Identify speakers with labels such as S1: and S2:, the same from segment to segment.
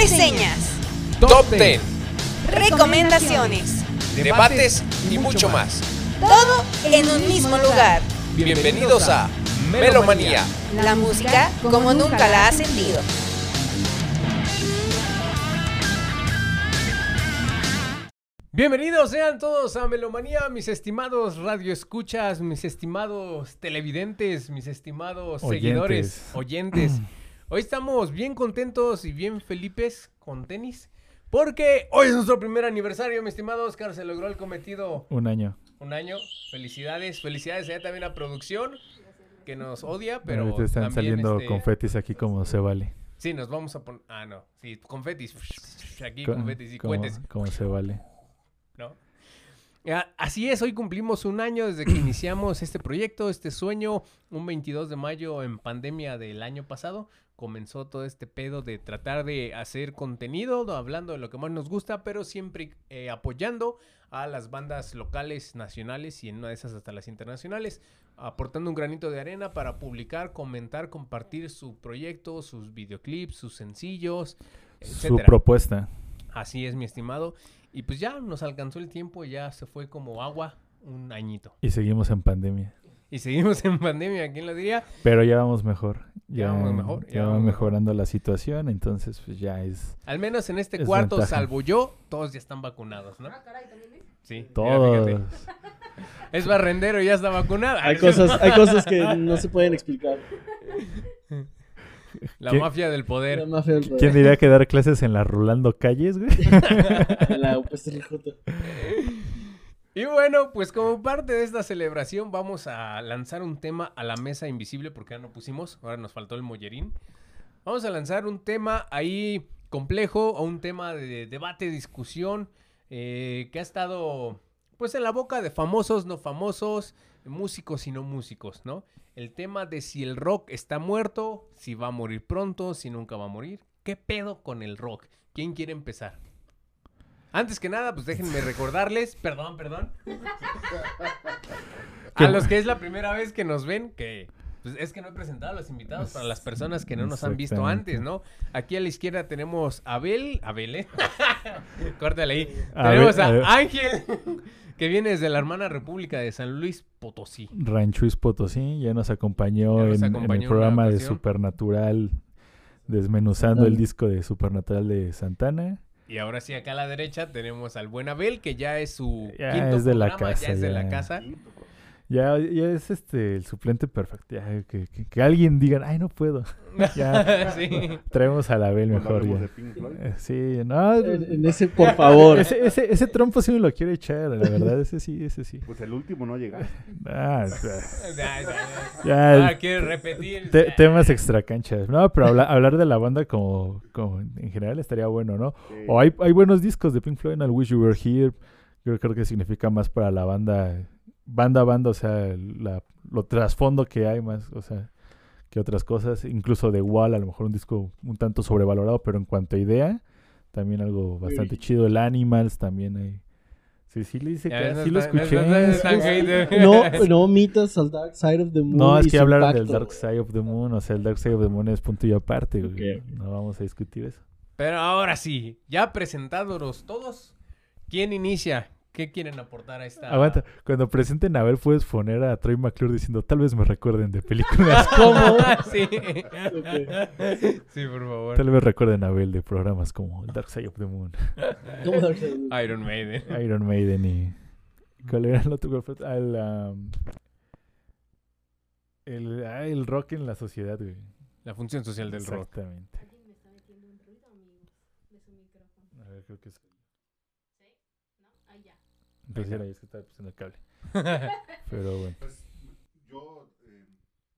S1: reseñas,
S2: Top 10,
S1: recomendaciones,
S2: debates y mucho más.
S1: todo en un mismo lugar.
S2: Bienvenidos a Melomanía.
S1: La música como nunca la has sentido.
S3: Bienvenidos sean todos a Melomanía, mis estimados radioescuchas, mis estimados televidentes, mis estimados
S4: Oyentes.
S3: seguidores, oyentes. Hoy estamos bien contentos y bien felipes con tenis, porque hoy es nuestro primer aniversario, mi estimado Oscar, se logró el cometido
S4: Un año.
S3: un año. Felicidades, felicidades allá también a producción, que nos odia, pero
S4: Ahorita están
S3: también,
S4: saliendo
S3: este,
S4: confetis aquí como se vale.
S3: Sí, nos vamos a poner, ah no, sí, confetis, aquí
S4: Co-
S3: confetis y
S4: como,
S3: cohetes.
S4: como se vale.
S3: ¿no? Ah, Así es, hoy cumplimos un año desde que iniciamos este proyecto, este sueño, un 22 de mayo en pandemia del año pasado. Comenzó todo este pedo de tratar de hacer contenido, hablando de lo que más nos gusta, pero siempre eh, apoyando a las bandas locales, nacionales y en una de esas hasta las internacionales, aportando un granito de arena para publicar, comentar, compartir su proyecto, sus videoclips, sus sencillos,
S4: Su propuesta.
S3: Así es, mi estimado. Y pues ya nos alcanzó el tiempo, ya se fue como agua un añito.
S4: Y seguimos en pandemia.
S3: Y seguimos en pandemia, ¿quién lo diría?
S4: Pero ya vamos mejor.
S3: Ya vamos mejor, ya mejor.
S4: mejorando la situación, entonces pues ya es
S3: Al menos en este
S4: Es
S3: cuarto,
S4: ventaja.
S3: salvo yo, todos ya están vacunados, ¿no? Sí, mira,
S4: todo.
S3: fíjate. Es barrendero, ya está vacunado.
S5: Hay cosas, hay cosas que no se pueden explicar.
S3: La
S4: ¿Qué?
S3: mafia del
S5: La
S3: poder.
S5: mafia del poder.
S4: ¿Quién diría que dar clases en la Rulando Calles, güey?
S5: La UPSRJ.
S3: Y bueno, pues como parte de esta celebración vamos a lanzar un tema a la mesa invisible porque ya no pusimos, ahora nos faltó el mollerín. Vamos a lanzar un tema ahí complejo o un tema de debate, discusión eh, que ha estado pues en la boca de famosos, no famosos, músicos y no músicos, ¿no? El tema de si el rock está muerto, si va a morir pronto, si nunca va a morir. ¿Qué pedo con el rock? ¿Quién quiere empezar? Antes que nada, pues déjenme recordarles, perdón, perdón. A los que es la primera vez que nos ven, que pues, es que no he presentado a los invitados para las personas que no nos han visto antes, ¿no? Aquí a la izquierda tenemos a Abel, Abel, ¿eh? Córtale ahí.
S4: A
S3: tenemos
S4: ver,
S3: a. Ángel, que viene desde la hermana república de San Luis Potosí.
S4: Ranchuis Potosí ya nos acompañó,
S3: Ya nos
S4: en, en
S3: acompañó en
S4: el programa de. Supernatural, desmenuzando el disco de Supernatural de Santana.
S3: Y ahora sí, acá a la derecha tenemos al buen Abel, que ya es su
S4: Ya
S3: quinto
S4: es de la
S3: programa,
S4: casa,
S3: ya es de la casa.
S4: Ya, ya es este el suplente perfecto. Ya, que, que- que alguien diga, ay, no puedo. Ya.
S3: sí.
S4: Traemos a la Bel mejor ya.
S6: de Pink Floyd.
S4: Eh, Sí, no.
S5: En, en ese, por favor.
S4: Ese, ese, ese trompo sí me lo quiero echar, la verdad. Ese sí, ese sí.
S6: Pues el último no llega.
S4: Ah, o sea,
S3: Ya, ya, ya.
S4: ya,
S3: Ah, quiere repetir.
S4: te- temas extracanchas. No, pero habla- hablar de la banda como, como en general estaría bueno, ¿no? O hay, hay buenos discos de Pink Floyd, I Wish You Were Here. Yo creo que significa más para la banda, banda a banda, o sea, la, lo trasfondo que hay más, o sea, que otras cosas. Incluso de Wall, a lo mejor un disco un tanto sobrevalorado, pero en cuanto a idea, también algo bastante chido. El Animals también hay. Sí, sí, le dice que sí lo escuché.
S3: está- no.
S5: No, no omitas al Dark Side of the Moon.
S4: No, es que hablaron del. Dark Side of the Moon, o sea, el Dark Side of the Moon es punto y aparte, güey.
S5: Ok.
S4: No vamos a discutir eso.
S3: Pero ahora sí, ya presentados todos, ¿quién inicia? ¿Qué quieren aportar a esta?
S4: Aguanta, cuando presenten a ver, puedes poner a Troy McClure diciendo, tal vez me recuerden de películas.
S5: ¿Cómo?
S3: sí.
S5: Ok.
S3: sí, por favor.
S4: tal vez recuerden a Abel de programas como Dark Side of the Moon,
S5: ¿Cómo Dark Side of the Moon?
S3: Iron Maiden.
S4: Iron Maiden y... ¿Cuál era el otro? Ah, el, um, el, ah, el rock en la sociedad, güey.
S3: La función social del rock.
S4: Exactamente. A ver, creo que es... Entonces era es que estaba pisando el cable. Pero bueno.
S6: Pues yo eh,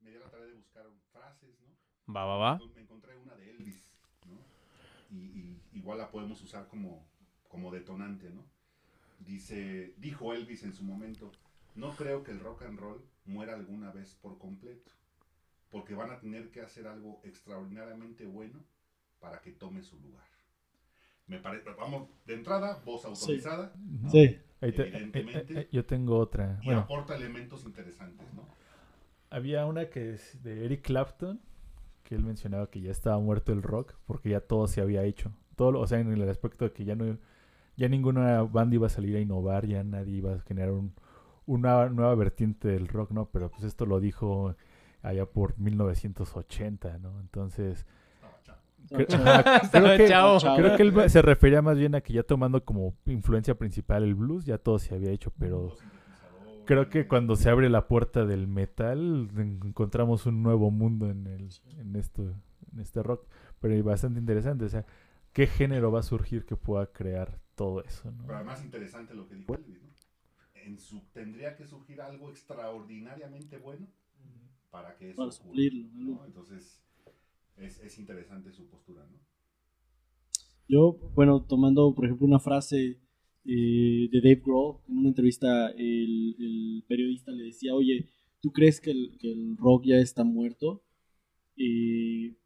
S6: me di a la tarea de buscar frases, ¿no?
S3: Va, va, va.
S6: Me encontré una de Elvis, ¿no? Y, y igual la podemos usar como, como detonante, ¿no? Dice, dijo Elvis en su momento, no creo que el rock and roll muera alguna vez por completo, porque van a tener que hacer algo extraordinariamente bueno para que tome su lugar. Me parece, vamos, de entrada, voz autorizada.
S5: Sí.
S6: Evidentemente.
S4: eh, eh, eh, yo tengo otra.
S6: y
S4: Bueno,
S6: aporta elementos interesantes, ¿no?
S4: había una que es de Eric Clapton, que él mencionaba que ya estaba muerto el rock porque ya todo se había hecho. todo, lo- o sea, en el aspecto de que ya no, ya ninguna banda iba a salir a innovar, ya nadie iba a generar un, una nueva vertiente del rock, ¿no? Pero pues esto lo dijo allá por 1980, ¿no? Entonces, creo que,
S3: chavo.
S5: Chavo.
S4: creo que él se refería más bien a que ya tomando como influencia principal el blues, ya todo se había hecho, pero creo que cuando se abre la puerta del metal en- encontramos un nuevo mundo en, el, en, esto, en este rock, pero es bastante interesante, o sea, ¿qué género va a surgir que pueda crear todo eso? ¿no?
S7: Pero además interesante lo que dijo Elvis, ¿no? En su, tendría que surgir algo extraordinariamente bueno para que eso
S5: Para
S7: ocurra. ¿no? Entonces, es, es interesante su postura, ¿no?
S5: Yo, bueno, tomando por ejemplo una frase eh, de Dave Grohl, en una entrevista el, periodista le decía, oye, ¿tú crees que el, rock ya está muerto? Eh,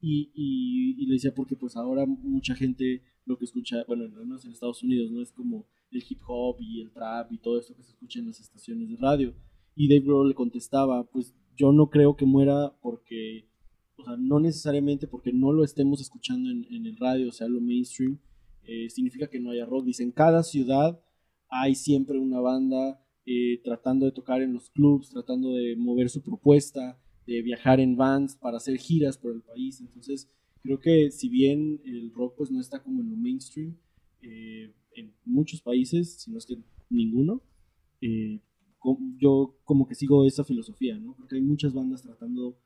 S5: y, y- y le decía, porque pues ahora mucha gente lo que escucha, bueno, al menos en Estados Unidos, ¿no? Es como el hip hop y el trap y todo esto que se escucha en las estaciones de radio. Y Dave Grohl le contestaba, pues yo no creo que muera porque o sea, no necesariamente porque no lo estemos escuchando en, el radio, o sea, lo mainstream, eh, significa que no haya rock. Dice, en cada ciudad hay siempre una banda eh, tratando de tocar en los clubs, tratando de mover su propuesta, de viajar en vans para hacer giras por el país. Entonces, creo que si bien el rock pues no está como en lo mainstream, eh, en muchos países, si no es que ninguno, yo como que sigo esa filosofía, ¿no? Porque hay muchas bandas tratando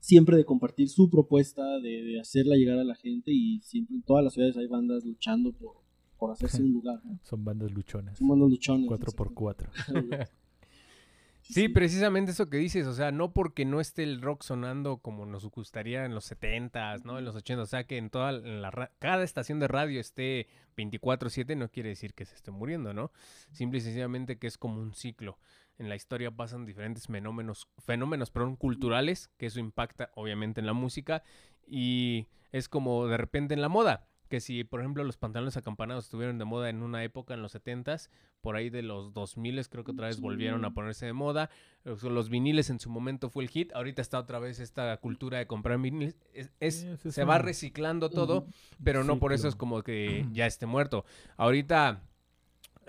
S5: siempre de compartir su propuesta, de, de hacerla llegar a la gente y siempre en todas las ciudades hay bandas luchando por, por hacerse un lugar. ¿no?
S4: Son bandas luchonas.
S5: Son bandas luchones.
S4: 4x4.
S3: Sí, precisamente eso que dices, o sea, no porque no esté el rock sonando como nos gustaría en los 70s, ¿no? En los 80s, o sea, que en toda en la cada estación de radio esté 24/7 no quiere decir que se esté muriendo, ¿no? Simple y sencillamente que es como un ciclo. En la historia pasan diferentes fenómenos, fenómenos, perdón, culturales, que eso impacta obviamente en la música y es como de repente en la moda, que si por ejemplo los pantalones acampanados estuvieron de moda en una época en los 70s, por ahí de los 2000 creo que otra vez volvieron a ponerse de moda. Los viniles en su momento fue el hit. Ahorita está otra vez esta cultura de comprar viniles. Es, se va reciclando todo, pero no por eso es como que ya esté muerto. Ahorita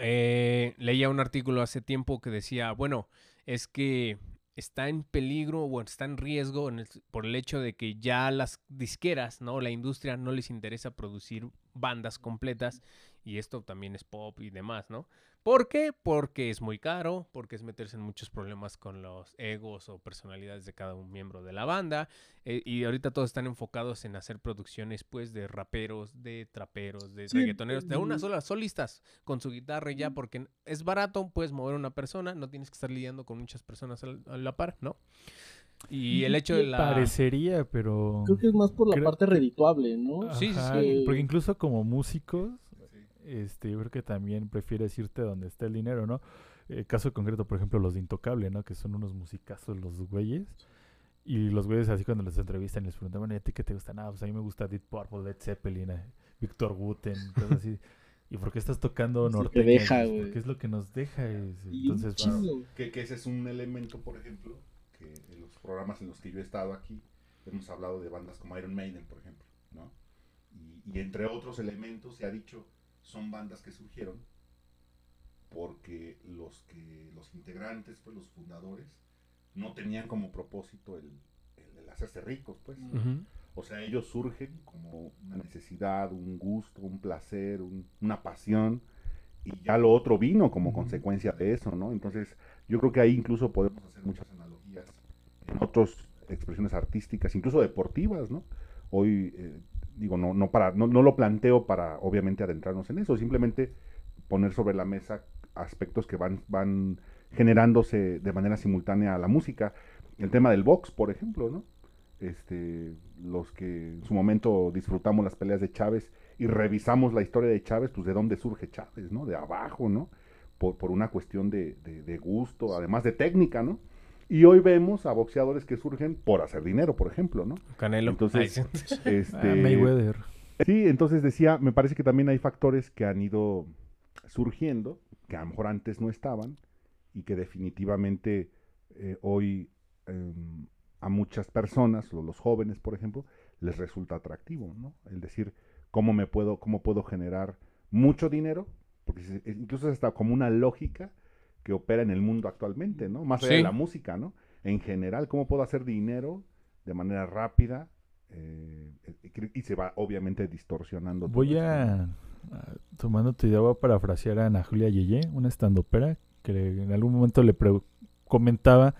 S3: eh, leía un artículo hace tiempo que decía, bueno, es que está en peligro o está en riesgo en el- por el hecho de que ya las disqueras, ¿no? La industria no les interesa producir bandas completas y esto también es pop y demás, ¿no? ¿Por qué? Porque es muy caro, porque es meterse en muchos problemas con los egos o personalidades de cada un miembro de la banda. eh, y ahorita todos están enfocados en hacer producciones, pues, de raperos, de traperos, de
S5: Sí,
S3: reggaetoneros, de una sola, solistas, con su guitarra y ya, porque es barato, puedes mover una persona, no tienes que estar lidiando con muchas personas al- a la par, ¿no? Y el hecho de la...
S4: Parecería, pero...
S5: Creo que es más por la
S4: Creo-
S5: parte redituable, ¿no?
S3: Sí, sí,
S4: Ajá,
S5: sí.
S4: Porque incluso como músicos, este, yo creo que también prefieres irte donde está el dinero, ¿no? Eh, caso concreto, por ejemplo, los de Intocable, ¿no? Que son unos musicazos los güeyes. Y los güeyes así cuando los entrevistan les preguntan, bueno, ¿y a ti qué te gusta? Nada, pues a mí me gusta Deep Purple, Led Zeppelin, eh, Victor Wooten, cosas así. ¿Y por qué estás tocando
S5: Es lo que
S4: norteño?
S5: deja,
S4: Pues,
S5: güey.
S4: Porque es lo que nos deja. es- entonces,
S5: chingo.
S7: Que, que ese es un elemento, por ejemplo, que en los programas en los que yo he estado aquí, hemos hablado de bandas como Iron Maiden, por ejemplo, ¿no? Y, y entre otros elementos se ha dicho, son bandas que surgieron porque los que los integrantes, pues los fundadores, no tenían como propósito el, el- el hacerse ricos, pues. O sea, ellos surgen como una necesidad, un gusto, un placer, un- una pasión, y ya lo otro vino como
S4: Ujú.
S7: consecuencia de eso, ¿no? Entonces, yo creo que ahí incluso podemos hacer muchas analogías en otras expresiones artísticas, incluso deportivas, ¿no? Hoy, eh, digo, no, no, para, no, no lo planteo para, obviamente, adentrarnos en eso, simplemente poner sobre la mesa aspectos que van, van generándose de manera simultánea a la música. El tema del box, por ejemplo, ¿no? este, los que en su momento disfrutamos las peleas de Chávez y revisamos la historia de Chávez, pues de dónde surge Chávez, ¿no? De abajo, ¿no? Por, por una cuestión de, de- de gusto, además de técnica, ¿no? Y hoy vemos a boxeadores que surgen por hacer dinero, por ejemplo, ¿no?
S3: Canelo.
S7: Entonces,
S3: Ay.
S7: Este,
S4: ah, Mayweather.
S7: Sí, entonces decía, me parece que también hay factores que han ido surgiendo, que a lo mejor antes no estaban, y que definitivamente eh, hoy em, a muchas personas, o los jóvenes, por ejemplo, les resulta atractivo, ¿no? El decir, cómo me puedo, cómo puedo generar mucho dinero, porque incluso es hasta como una lógica que opera en el mundo actualmente, ¿no? Más allá
S3: Sí.
S7: de la música, ¿no? En general, cómo puedo hacer dinero de manera rápida eh, y- se va obviamente distorsionando.
S4: Voy a, a- tomando tu idea, voy a parafrasear a Ana Julia Yeye, una estandopera, que le- en algún momento le comentaba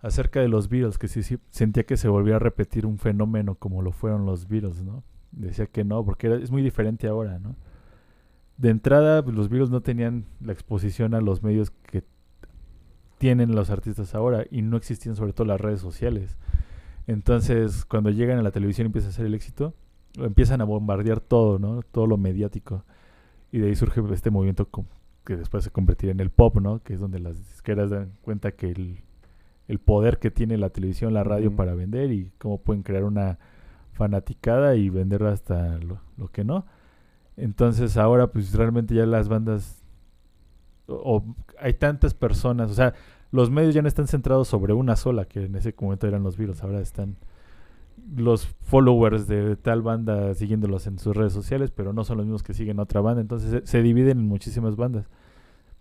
S4: acerca de los Beatles, que sí, sí, sentía que se volvía a repetir un fenómeno como lo fueron los Beatles, ¿no? Decía que no, porque era- es muy diferente ahora, ¿no? De entrada, pues, los Beatles no tenían la exposición a los medios que tienen los artistas ahora y no existían sobre todo las redes sociales. Entonces, cuando llegan a la televisión y empieza a hacer el éxito, empiezan a bombardear todo, ¿no? Todo lo mediático. Y de ahí surge este movimiento que después se convertirá en el pop, ¿no? Que es donde las disqueras dan cuenta que el, el poder que tiene la televisión, la radio para vender y cómo pueden crear una fanaticada y vender hasta lo, lo que no. Entonces ahora pues realmente ya las bandas o, hay tantas personas, o sea, los medios ya no están centrados sobre una sola, que en ese momento eran los Beatles, ahora están los followers de tal banda siguiéndolos en sus redes sociales, pero no son los mismos que siguen otra banda, entonces se, dividen en muchísimas bandas.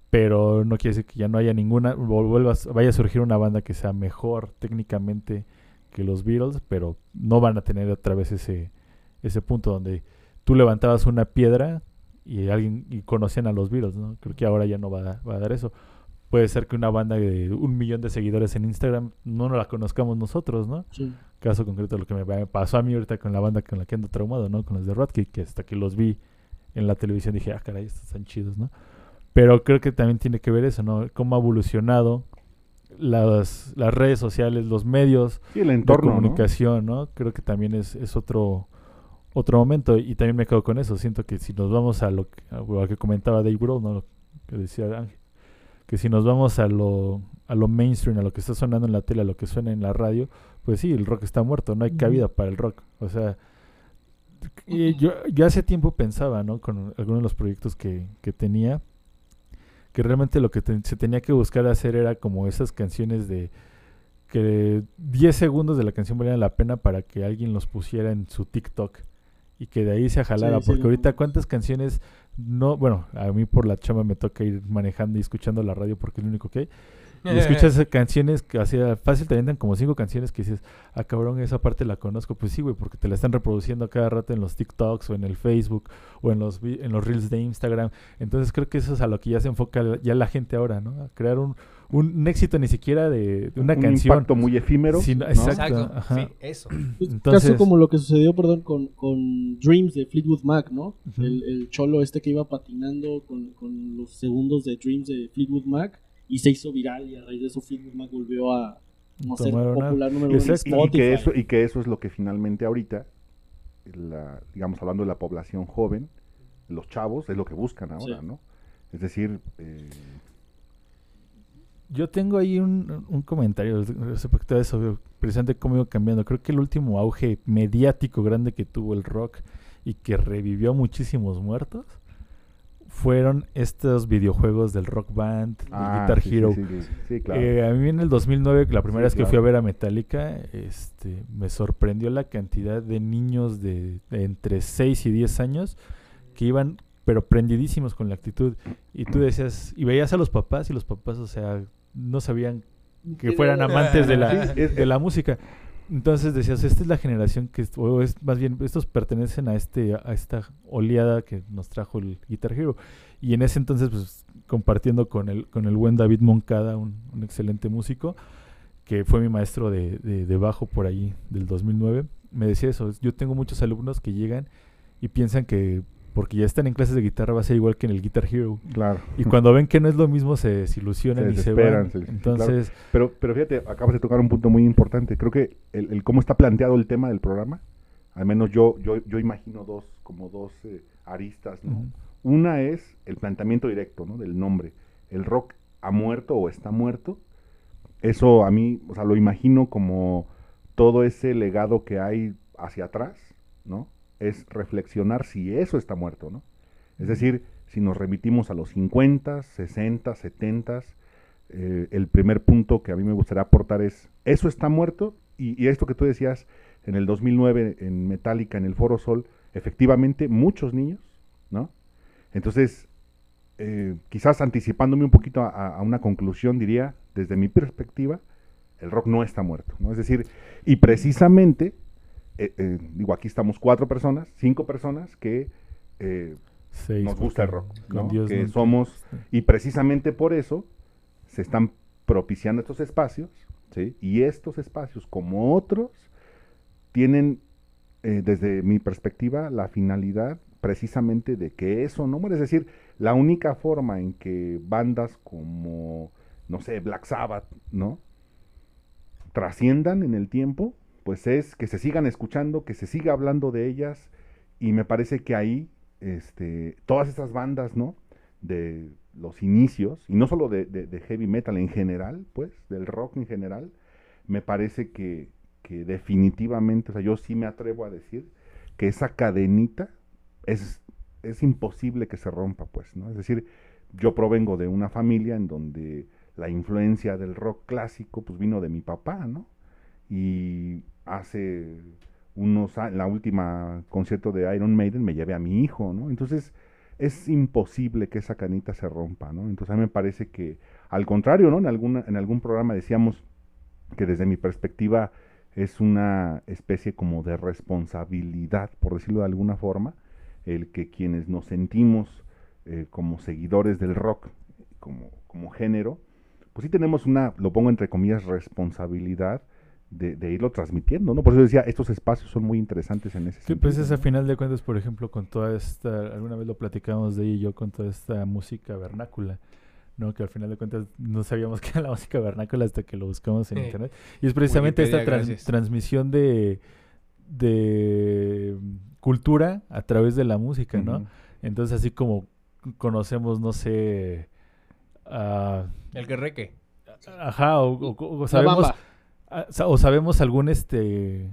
S4: Pero no quiere decir que ya no haya ninguna, vaya a surgir una banda que sea mejor técnicamente que los Beatles, pero no van a tener otra vez ese, ese punto donde tú levantabas una piedra y alguien y conocían a los Beatles, ¿no? Creo que ahora ya no va a, va a dar eso. Puede ser que una banda de un millón de seguidores en Instagram no la conozcamos nosotros, ¿no?
S5: Sí.
S4: Caso concreto lo que me pasó a mí ahorita con la banda con la que ando traumado, ¿no? Con los de Rodkick, que hasta que los vi en la televisión dije, ah, caray, estos están chidos, ¿no? Pero creo que también tiene que ver eso, ¿no? Cómo ha evolucionado las, las redes sociales, los medios
S7: Sí, el
S4: de
S7: entorno, ¿no?
S4: comunicación, ¿no? Creo que también es, es otro otro momento y también me quedo con eso. Siento que si nos vamos a lo que, a lo que comentaba Dave Grohl, ¿no? Lo que decía Ángel, que si nos vamos a lo a lo mainstream, a lo que está sonando en la tele, a lo que suena en la radio, pues sí, el rock está muerto, no hay cabida para el rock. O sea, y yo, yo hace tiempo pensaba, ¿no? Con algunos de los proyectos que, que tenía, que realmente lo que te- se tenía que buscar hacer era como esas canciones de que 10 segundos de la canción valían la pena para que alguien los pusiera en su TikTok y que de ahí se jalara,
S5: Sí,
S4: porque ahorita cuántas canciones no, bueno, a mí por la chamba me toca ir manejando y escuchando la radio porque es lo único que hay. Y escuchas esas canciones que hacía fácil te avientan como cinco canciones que dices, ah cabrón, esa parte la conozco. Pues sí, güey, porque te la están reproduciendo a cada rato en los TikToks o en el Facebook o en los en los Reels de Instagram. Entonces creo que eso es a lo que ya se enfoca la- ya la gente ahora, ¿no? A crear un, un éxito ni siquiera de, de una
S7: un
S4: canción.
S7: impacto muy efímero.
S4: Sí, exacto.
S3: Exacto,
S4: ajá.
S3: sí, eso.
S5: Pues,
S4: Entonces-
S5: caso como lo que sucedió, perdón, con, con Dreams de Fleetwood Mac, ¿no? El, el cholo este que iba patinando con, con los segundos de Dreams de Fleetwood Mac y se hizo viral y a raíz de eso Fleetwood volvió a no ser popular número uno
S4: Exacto.
S7: Y que, eso, y que eso es lo que finalmente ahorita, la, digamos, hablando de la población joven, los chavos, es lo que buscan ahora,
S5: Sí.
S7: ¿no? Es decir, eh,
S4: Yo tengo ahí un, un comentario respecto a eso, precisamente cómo iba cambiando. Creo que el último auge mediático grande que tuvo el rock y que revivió a muchísimos muertos fueron estos videojuegos del Rock Band, del
S7: ah,
S4: Guitar
S7: sí,
S4: Hero.
S7: Sí, sí, sí, claro.
S4: Eh, a mí en el 2009, la primera
S7: Sí,
S4: vez que fui a ver a Metallica, este, me sorprendió la cantidad de niños de, de entre 6 y 10 años que iban, pero prendidísimos con la actitud. Y tú decías, y veías a los papás y los papás, o sea, no sabían que fueran amantes de la,
S7: Sí, es-
S4: de la música. Entonces decías, esta es la generación que, o es más bien, estos pertenecen a este, a esta oleada que nos trajo el Guitar Hero. Y en ese entonces, pues, compartiendo con el, con el buen David Moncada, un, un excelente músico, que fue mi maestro de, de, de bajo por ahí del 2009, me decía eso. Yo tengo muchos alumnos que llegan y piensan que porque ya están en clases de guitarra va a ser igual que en el Guitar Hero.
S7: claro.
S4: Y cuando ven que no es lo mismo, se desilusionan
S7: Se
S4: y se van.
S7: se- claro.
S4: Entonces,
S7: Pero, pero fíjate, acabas de tocar un punto muy importante. Creo que el, el cómo está planteado el tema del programa, al menos yo, yo, yo imagino dos, como dos eh, aristas, ¿no? Una es el planteamiento directo, ¿no? Del nombre. El rock ha muerto o está muerto. Eso a mí, o sea, lo imagino como todo ese legado que hay hacia atrás, ¿no? Es reflexionar si eso está muerto, ¿no? Es decir, si nos remitimos a los 50, 60, 70, eh, el primer punto que a mí me gustaría aportar es, eso está muerto y, y esto que tú decías en el 2009 en Metallica, en el Foro Sol, efectivamente muchos niños, ¿no? Entonces, eh, quizás anticipándome un poquito a, a una conclusión, diría, desde mi perspectiva, el rock no está muerto, ¿no? Es decir, y precisamente, eh, eh, digo, aquí estamos cuatro personas, cinco personas que eh,
S4: Seis,
S7: nos gusta el rock, ¿no?
S4: Dios
S7: que
S4: no-
S7: somos, y precisamente por eso se están propiciando estos espacios, ¿sí? Y estos espacios, como otros, tienen, eh, desde mi perspectiva, la finalidad precisamente de que eso no muere. Es decir, la única forma en que bandas como, no sé, Black Sabbath, ¿no? trasciendan en el tiempo, pues es que se sigan escuchando, que se siga hablando de ellas, y me parece que ahí, este, todas estas bandas, ¿no? De los inicios, y no solo de, de- de heavy metal en general, pues, del rock en general, me parece que, que definitivamente, o sea, yo sí me atrevo a decir que esa cadenita es, es imposible que se rompa, pues, ¿no? Es decir, yo provengo de una familia en donde la influencia del rock clásico pues vino de mi papá, ¿no? Y hace unos la última concierto de Iron Maiden me llevé a mi hijo, ¿no? Entonces es imposible que esa canita se rompa, ¿no? Entonces a mí me parece que al contrario, ¿no? En, alguna, en algún programa decíamos que desde mi perspectiva es una especie como de responsabilidad, por decirlo de alguna forma, el que quienes nos sentimos eh, como seguidores del rock, como, como género, pues sí tenemos una, lo pongo entre comillas, responsabilidad de, de irlo transmitiendo, ¿no? Por eso decía, estos espacios son muy interesantes en ese
S4: Sí,
S7: sentido.
S4: pues es a final de cuentas, por ejemplo, con toda esta, alguna vez lo platicamos de ella y yo, con toda esta música vernácula, ¿no? Que al final de cuentas no sabíamos que era la música vernácula hasta que lo buscamos en
S3: Sí.
S4: internet. Y es precisamente esta trans- transmisión de, de cultura a través de la música, ¿no? Entonces, así como conocemos, no sé, ah,
S3: El guerreque.
S4: ajá, o, o- o
S5: La
S4: sabemos,
S5: bamba.
S4: Ah, o sabemos algún este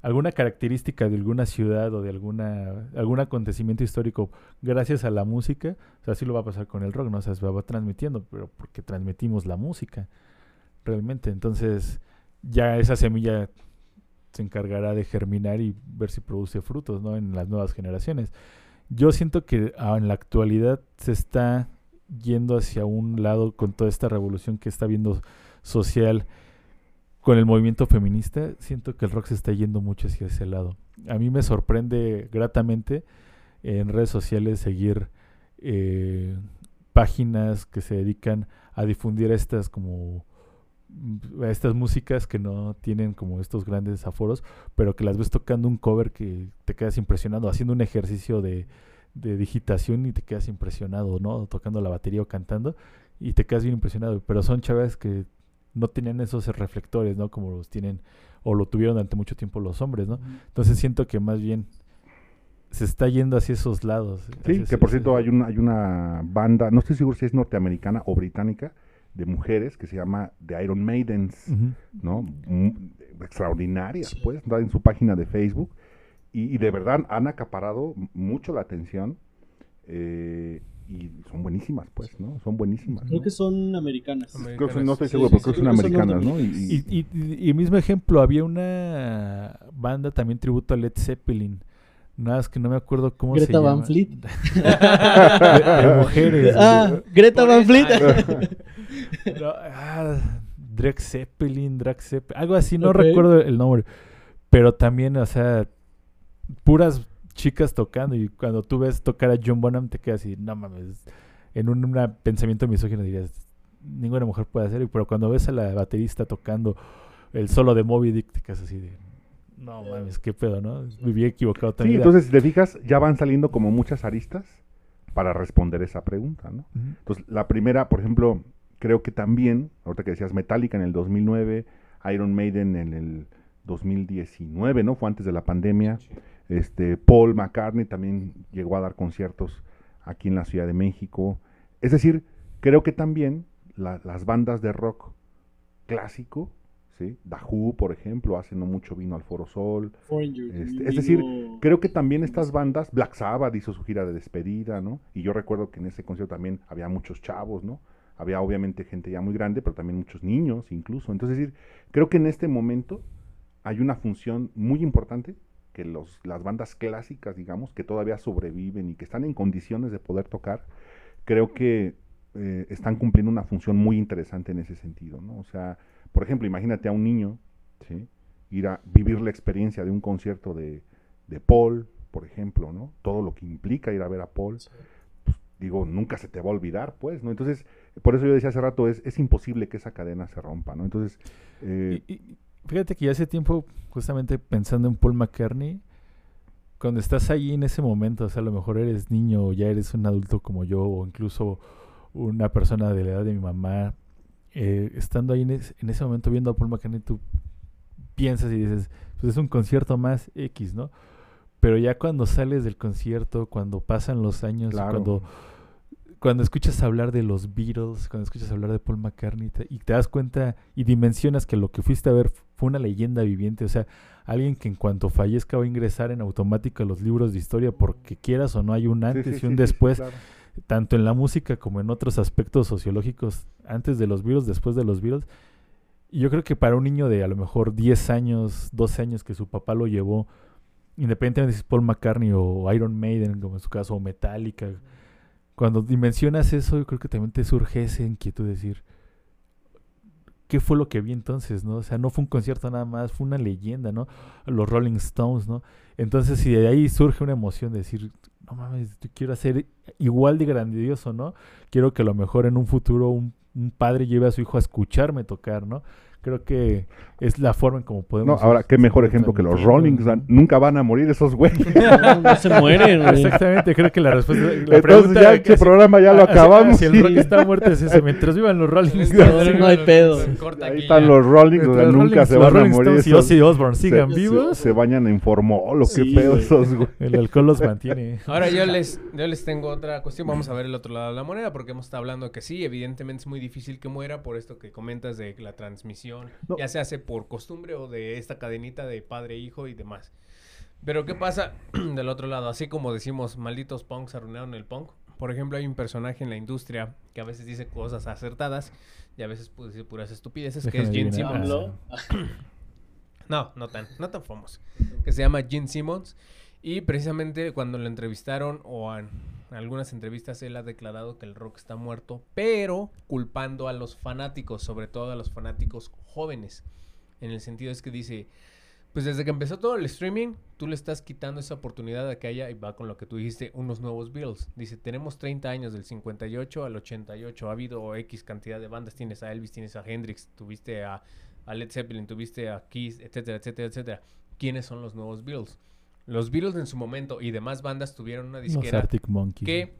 S4: alguna característica de alguna ciudad o de alguna algún acontecimiento histórico gracias a la música, o sea, así lo va a pasar con el rock, ¿no? O sea, se va transmitiendo, pero porque transmitimos la música realmente. Entonces, ya esa semilla se encargará de germinar y ver si produce frutos, ¿no? En las nuevas generaciones. Yo siento que en la actualidad se está yendo hacia un lado con toda esta revolución que está viendo social con el movimiento feminista, siento que el rock se está yendo mucho hacia ese lado. A mí me sorprende gratamente en redes sociales seguir eh, páginas que se dedican a difundir estas como mm, estas músicas que no tienen como estos grandes aforos, pero que las ves tocando un cover que te quedas impresionado, haciendo un ejercicio de, de digitación y te quedas impresionado, ¿no? Tocando la batería o cantando y te quedas bien impresionado, pero son chavas que no tenían esos reflectores, ¿no? Como los tienen o lo tuvieron durante mucho tiempo los hombres, ¿no? Entonces siento que más bien se está yendo hacia esos lados.
S7: Sí, que por cierto hay una, hay una banda, no estoy seguro si es norteamericana o británica, de mujeres que se llama The Iron Maidens. ¿no? Mm, extraordinarias, pues, está en su página de Facebook. Y, y de verdad han acaparado mucho la atención eh, y son buenísimas, pues, ¿no? Son buenísimas.
S5: Creo
S7: ¿no?
S5: que son americanas.
S3: Americanas.
S7: Creo que no estoy
S5: Sí,
S7: seguro,
S5: sí,
S7: pero creo
S5: sí,
S7: que son
S5: creo que son
S7: americanas, ¿no? Y, y-
S4: Y, y, y mismo ejemplo, había una banda también tributo a Led Zeppelin. Nada más que no me acuerdo cómo se
S5: Greta
S4: llama.
S5: Van Fleet.
S4: de, de mujeres.
S5: Ah, Greta Van Fleet.
S4: No, ah, Drex Zeppelin, Drax Zeppelin, algo así, no recuerdo el nombre. Pero también, o sea, puras chicas tocando. Y cuando tú ves tocar a John Bonham, te quedas así, no mames. En un una pensamiento misógino dirías, ninguna mujer puede hacerlo. Pero cuando ves a la baterista tocando el solo de Moby Dick, te quedas así de, no mames, qué pedo, ¿no? Viví equivocado
S7: sí,
S4: también.
S7: entonces, si te fijas, ya van saliendo como muchas aristas para responder esa pregunta, ¿no? Entonces, la primera, por ejemplo, creo que también, ahorita que decías Metallica en el 2009, Iron Maiden en el 2019, ¿no? Fue antes de la pandemia. Este, Paul McCartney también llegó a dar conciertos aquí en la Ciudad de México. Es decir, creo que también la- las bandas de rock clásico, ¿sí? Who, por ejemplo, hace no mucho vino al Foro Sol. Este, es decir, Creo que también estas bandas, Black Sabbath hizo su gira de despedida, ¿no? Y yo recuerdo que en ese concierto también había muchos chavos, ¿no? Había obviamente gente ya muy grande, pero también muchos niños incluso. Entonces, es decir, creo que en este momento hay una función muy importante
S6: que los, las bandas clásicas, digamos, que todavía sobreviven y que están en condiciones de poder tocar, creo que eh, están cumpliendo una función muy interesante en ese sentido, ¿no? O sea, por ejemplo, imagínate a un niño, ¿sí? Ir a vivir la experiencia de un concierto de, de Paul, por ejemplo, ¿no? Todo lo que implica ir a ver a Paul. pues, digo, nunca se te va a olvidar, pues, ¿no? Entonces, por eso yo decía hace rato, es, es imposible que esa cadena se rompa, ¿no? Entonces, eh,
S4: Y- y fíjate que ya hace tiempo, justamente pensando en Paul McCartney, cuando estás ahí en ese momento, o sea, a lo mejor eres niño o ya eres un adulto como yo, o incluso una persona de la edad de mi mamá, eh, estando ahí en, es- en ese momento viendo a Paul McCartney, tú piensas y dices, pues es un concierto más X, ¿no? Pero ya cuando sales del concierto, cuando pasan los años,
S6: claro.
S4: cuando cuando escuchas hablar de los Beatles, cuando escuchas hablar de Paul McCartney te- y te das cuenta y dimensionas que lo que fuiste a ver fue una leyenda viviente, o sea, alguien que en cuanto fallezca va a ingresar en automático a los libros de historia porque quieras o no hay un antes
S6: sí,
S4: y un
S6: sí,
S4: después,
S6: claro.
S4: tanto en la música como en otros aspectos sociológicos, antes de los Beatles, después de los Beatles. Yo creo que para un niño de a lo mejor 10 años, 12 años que su papá lo llevó, independientemente si es Paul McCartney o Iron Maiden, como en su caso, o Metallica, cuando dimensionas eso, yo creo que también te surge esa inquietud de decir, ¿qué fue lo que vi entonces, no? O sea, no fue un concierto nada más, fue una leyenda, ¿no? Los Rolling Stones, ¿no? Entonces, si de ahí surge una emoción de decir, no mames, yo quiero hacer igual de grandioso, ¿no? Quiero que a lo mejor en un futuro un, un padre lleve a su hijo a escucharme tocar, ¿no? Creo que es la forma en cómo
S6: No,
S4: podemos...
S6: ahora, qué mejor ejemplo que los Rollings.
S4: ¿no?
S6: Nunca van a morir esos güeyes.
S5: No, no se mueren, güey.
S4: Exactamente, creo que la respuesta... La
S6: Entonces
S4: pregunta
S6: ya este programa ya lo acabamos.
S4: Si el
S6: y
S4: rock está muerto es eso. Mientras vivan los Rolling
S5: No, no hay pedo.
S6: Ahí están
S3: ya.
S6: los Rollings, o sea,
S4: mientras
S6: nunca se van a morir.
S4: Stones y
S6: esos-
S4: Ozzy Osbourne sigan
S6: se-
S4: vivos.
S6: Se bañan en formol, lo que
S5: Sí,
S6: pedo
S5: güey.
S6: esos, güey.
S4: El alcohol los mantiene.
S3: Ahora yo les, yo les tengo otra cuestión. Vamos a ver el otro lado de la moneda porque hemos estado hablando que sí, evidentemente es muy difícil que muera por esto que comentas de la transmisión.
S6: No.
S3: Ya se hace por costumbre o de esta cadenita de padre-hijo y demás. Pero ¿qué pasa del otro lado? Así como decimos, malditos punks arruinaron el punk. Por ejemplo, hay un personaje en la industria que a veces dice cosas acertadas y a veces puede decir puras estupideces, que es Gene. Simmons. No, no tan, no tan famoso. Que se llama Gene Simmons. Y precisamente cuando lo entrevistaron, o en algunas entrevistas, él ha declarado que el rock está muerto, pero culpando a los fanáticos, sobre todo a los fanáticos jóvenes. En el sentido es que dice, pues desde que empezó todo el streaming, tú le estás quitando esa oportunidad de que haya, y va con lo que tú dijiste, unos nuevos Beatles. Dice, tenemos 30 años del 58 al 88, ha habido X cantidad de bandas, tienes a Elvis, tienes a Hendrix, tuviste a, a Led Zeppelin, tuviste a Kiss, etcétera, etcétera, etcétera. ¿Quiénes son los nuevos Beatles? Los Beatles en su momento y demás bandas tuvieron una disquera
S4: Arctic Monkeys.
S3: que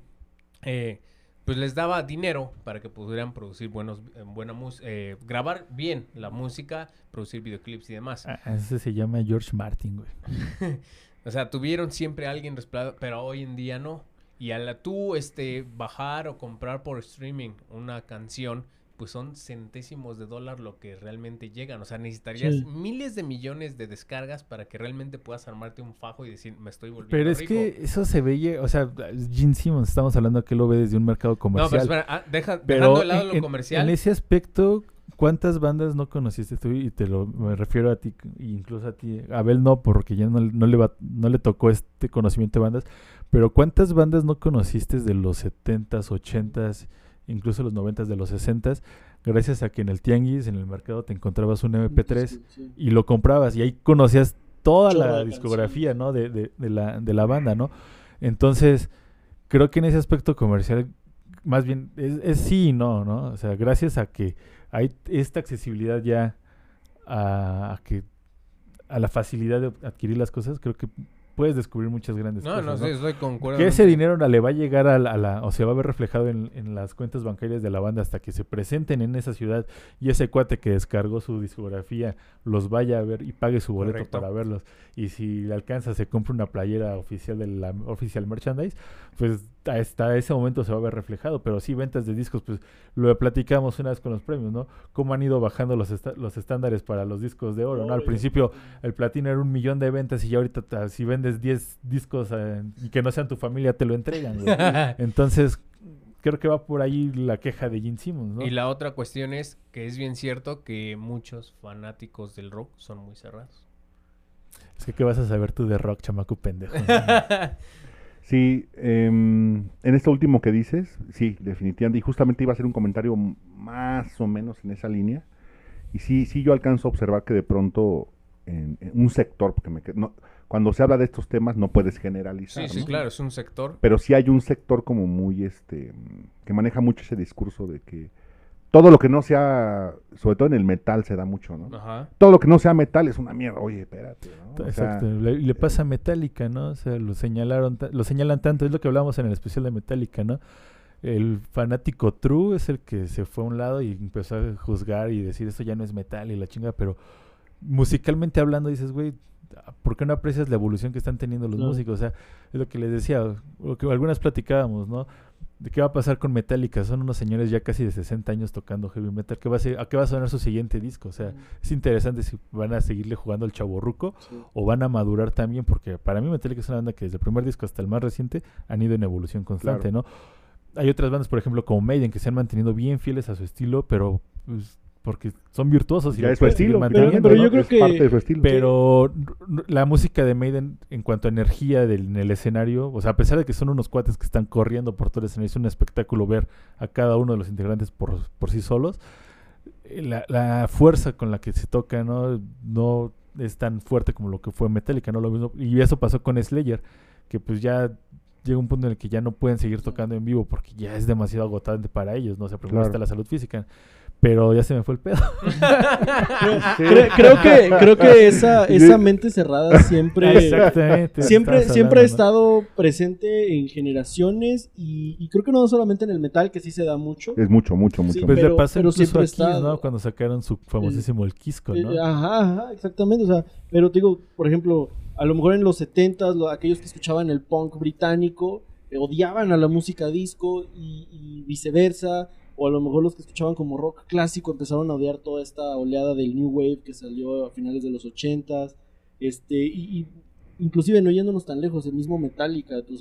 S3: eh, pues les daba dinero para que pudieran producir buenos, eh, buena eh, grabar bien la música, producir videoclips y demás.
S4: Ah, ese se llama George Martin, güey.
S3: O sea, tuvieron siempre a alguien respaldado, pero hoy en día no. Y al tú este, bajar o comprar por streaming una canción, pues son centésimos de dólar lo que realmente llegan. O sea, necesitarías
S5: Sí.
S3: miles de millones de descargas para que realmente puedas armarte un fajo y decir, me estoy volviendo
S4: Pero es
S3: rico".
S4: que eso se veía, o sea, Gene Simmons, estamos hablando que lo ve desde un mercado
S3: No,
S4: comercial.
S3: pero espera, ah, deja,
S4: Pero
S3: dejando de lado
S4: en-
S3: lo comercial.
S4: En ese aspecto, ¿cuántas bandas no conociste tú? Y te lo me refiero a ti, incluso a ti. Abel no, porque ya no, no le va, no le tocó este conocimiento de bandas. Pero ¿cuántas bandas no conociste de los 70s, 80s, incluso los 90s, de los 60s? Gracias a que en el Tianguis, en el mercado, te encontrabas un MP3
S5: Sí.
S4: y lo comprabas y ahí conocías toda la discografía. ¿no? De, de- de la, de la banda, ¿no? Entonces, creo que en ese aspecto comercial, más bien, es, es sí y no, ¿no? O sea, gracias a que hay esta accesibilidad ya a, a que a la facilidad de adquirir las cosas, creo que puedes descubrir muchas grandes
S3: No,
S4: cosas.
S3: no, sí, estoy concuerdo.
S4: Que ese dinero le va a llegar a la, a la- o se va a ver reflejado en, en las cuentas bancarias de la banda hasta que se presenten en esa ciudad y ese cuate que descargó su discografía los vaya a ver y pague su boleto
S3: Correcto.
S4: para verlos. Y si le alcanza, se compra una playera oficial de la oficial merchandise, pues hasta ese momento se va a ver reflejado. Pero sí, ventas de discos, pues lo platicamos una vez con los premios, ¿no? Cómo han ido bajando los, los estándares para los discos de oro, ¿no? Al principio el platino era un millón de ventas y ya ahorita ta- si vendes 10 discos eh, y que no sean tu familia te lo entregan. güey. Entonces, creo que va por ahí la queja de Gene Simmons, ¿no?
S3: Y la otra cuestión es que es bien cierto que muchos fanáticos del rock son muy cerrados.
S4: Es que, ¿qué vas a saber tú de rock, chamaco pendejo?
S6: Sí, em, en esto último que dices, sí, definitivamente, y justamente iba a hacer un comentario más o menos en esa línea, y sí, sí yo alcanzo a observar que de pronto en, en un sector, porque me, no, cuando se habla de estos temas no puedes generalizar,
S3: Sí, sí,
S6: ¿no?
S3: claro, es un sector.
S6: pero sí hay un sector como muy, este, que maneja mucho ese discurso de que todo lo que no sea, sobre todo en el metal se da mucho, ¿no?
S3: Ajá.
S6: Todo lo que no sea metal es una mierda, oye, espérate, ¿no? O sea,
S4: Exacto. Le, le pasa a Metallica, ¿no? O sea, lo señalaron, lo señalan tanto, es lo que hablamos en el especial de Metallica, ¿no? El fanático true es el que se fue a un lado y empezó a juzgar y decir esto ya no es metal y la chinga, pero musicalmente hablando dices, güey, ¿por qué no aprecias la evolución que están teniendo los músicos? O sea, es lo que les decía, lo que algunas platicábamos, ¿no? ¿De qué va a pasar con Metallica? Son unos señores ya casi de 60 años tocando heavy metal. ¿Qué va a, ser, ¿A qué va a sonar su siguiente disco? O sea, es interesante si van a seguirle jugando al chaborruco
S5: Sí.
S4: o van a madurar también, porque para mí Metallica es una banda que desde el primer disco hasta el más reciente han ido en evolución constante, ¿no? Hay otras bandas, por ejemplo, como Maiden, que se han mantenido bien fieles a su estilo, pero pues, porque son virtuosos y
S6: ya
S4: lo
S6: es su
S4: pueden seguir
S6: estilo,
S4: manteniendo,
S5: pero
S6: finalmente,
S5: yo
S6: ¿no?
S5: creo
S6: Es
S5: que-
S6: parte de su estilo.
S4: pero la música de Maiden, en cuanto a energía del, en el escenario, o sea, a pesar de que son unos cuates que están corriendo por todo el escenario, es un espectáculo ver a cada uno de los integrantes por, por sí solos. eh, La, la fuerza con la que se toca, ¿no? No es tan fuerte como lo que fue Metallica, ¿no? Lo mismo, y eso pasó con Slayer, que pues ya llega un punto en el que ya no pueden seguir tocando en vivo porque ya es demasiado agotante para ellos, ¿no? O sea, primero
S6: Claro.
S4: está la salud física. Pero ya se me fue el pedo.
S5: Cre- creo que, creo que esa, esa mente cerrada siempre,
S4: Exactamente.
S5: siempre, siempre ha estado presente en generaciones y, y creo que no solamente en el metal, que sí se da mucho.
S6: Es mucho, mucho, mucho.
S5: Sí,
S4: Pues
S5: pero-
S4: le pasó
S5: pero
S4: incluso
S5: siempre
S4: a
S5: está-
S4: Kiss, ¿no? Cuando sacaron su famosísimo El Quisco, ¿no?
S5: Eh, Ajá, ajá, exactamente. O sea, pero te digo, por ejemplo, a lo mejor en los 70 aquellos que escuchaban el punk británico eh, odiaban a la música disco y, y viceversa. O a lo mejor los que escuchaban como rock clásico empezaron a odiar toda esta oleada del New Wave que salió a finales de los 80s. Este, y, y inclusive no yéndonos tan lejos, el mismo Metallica. Tú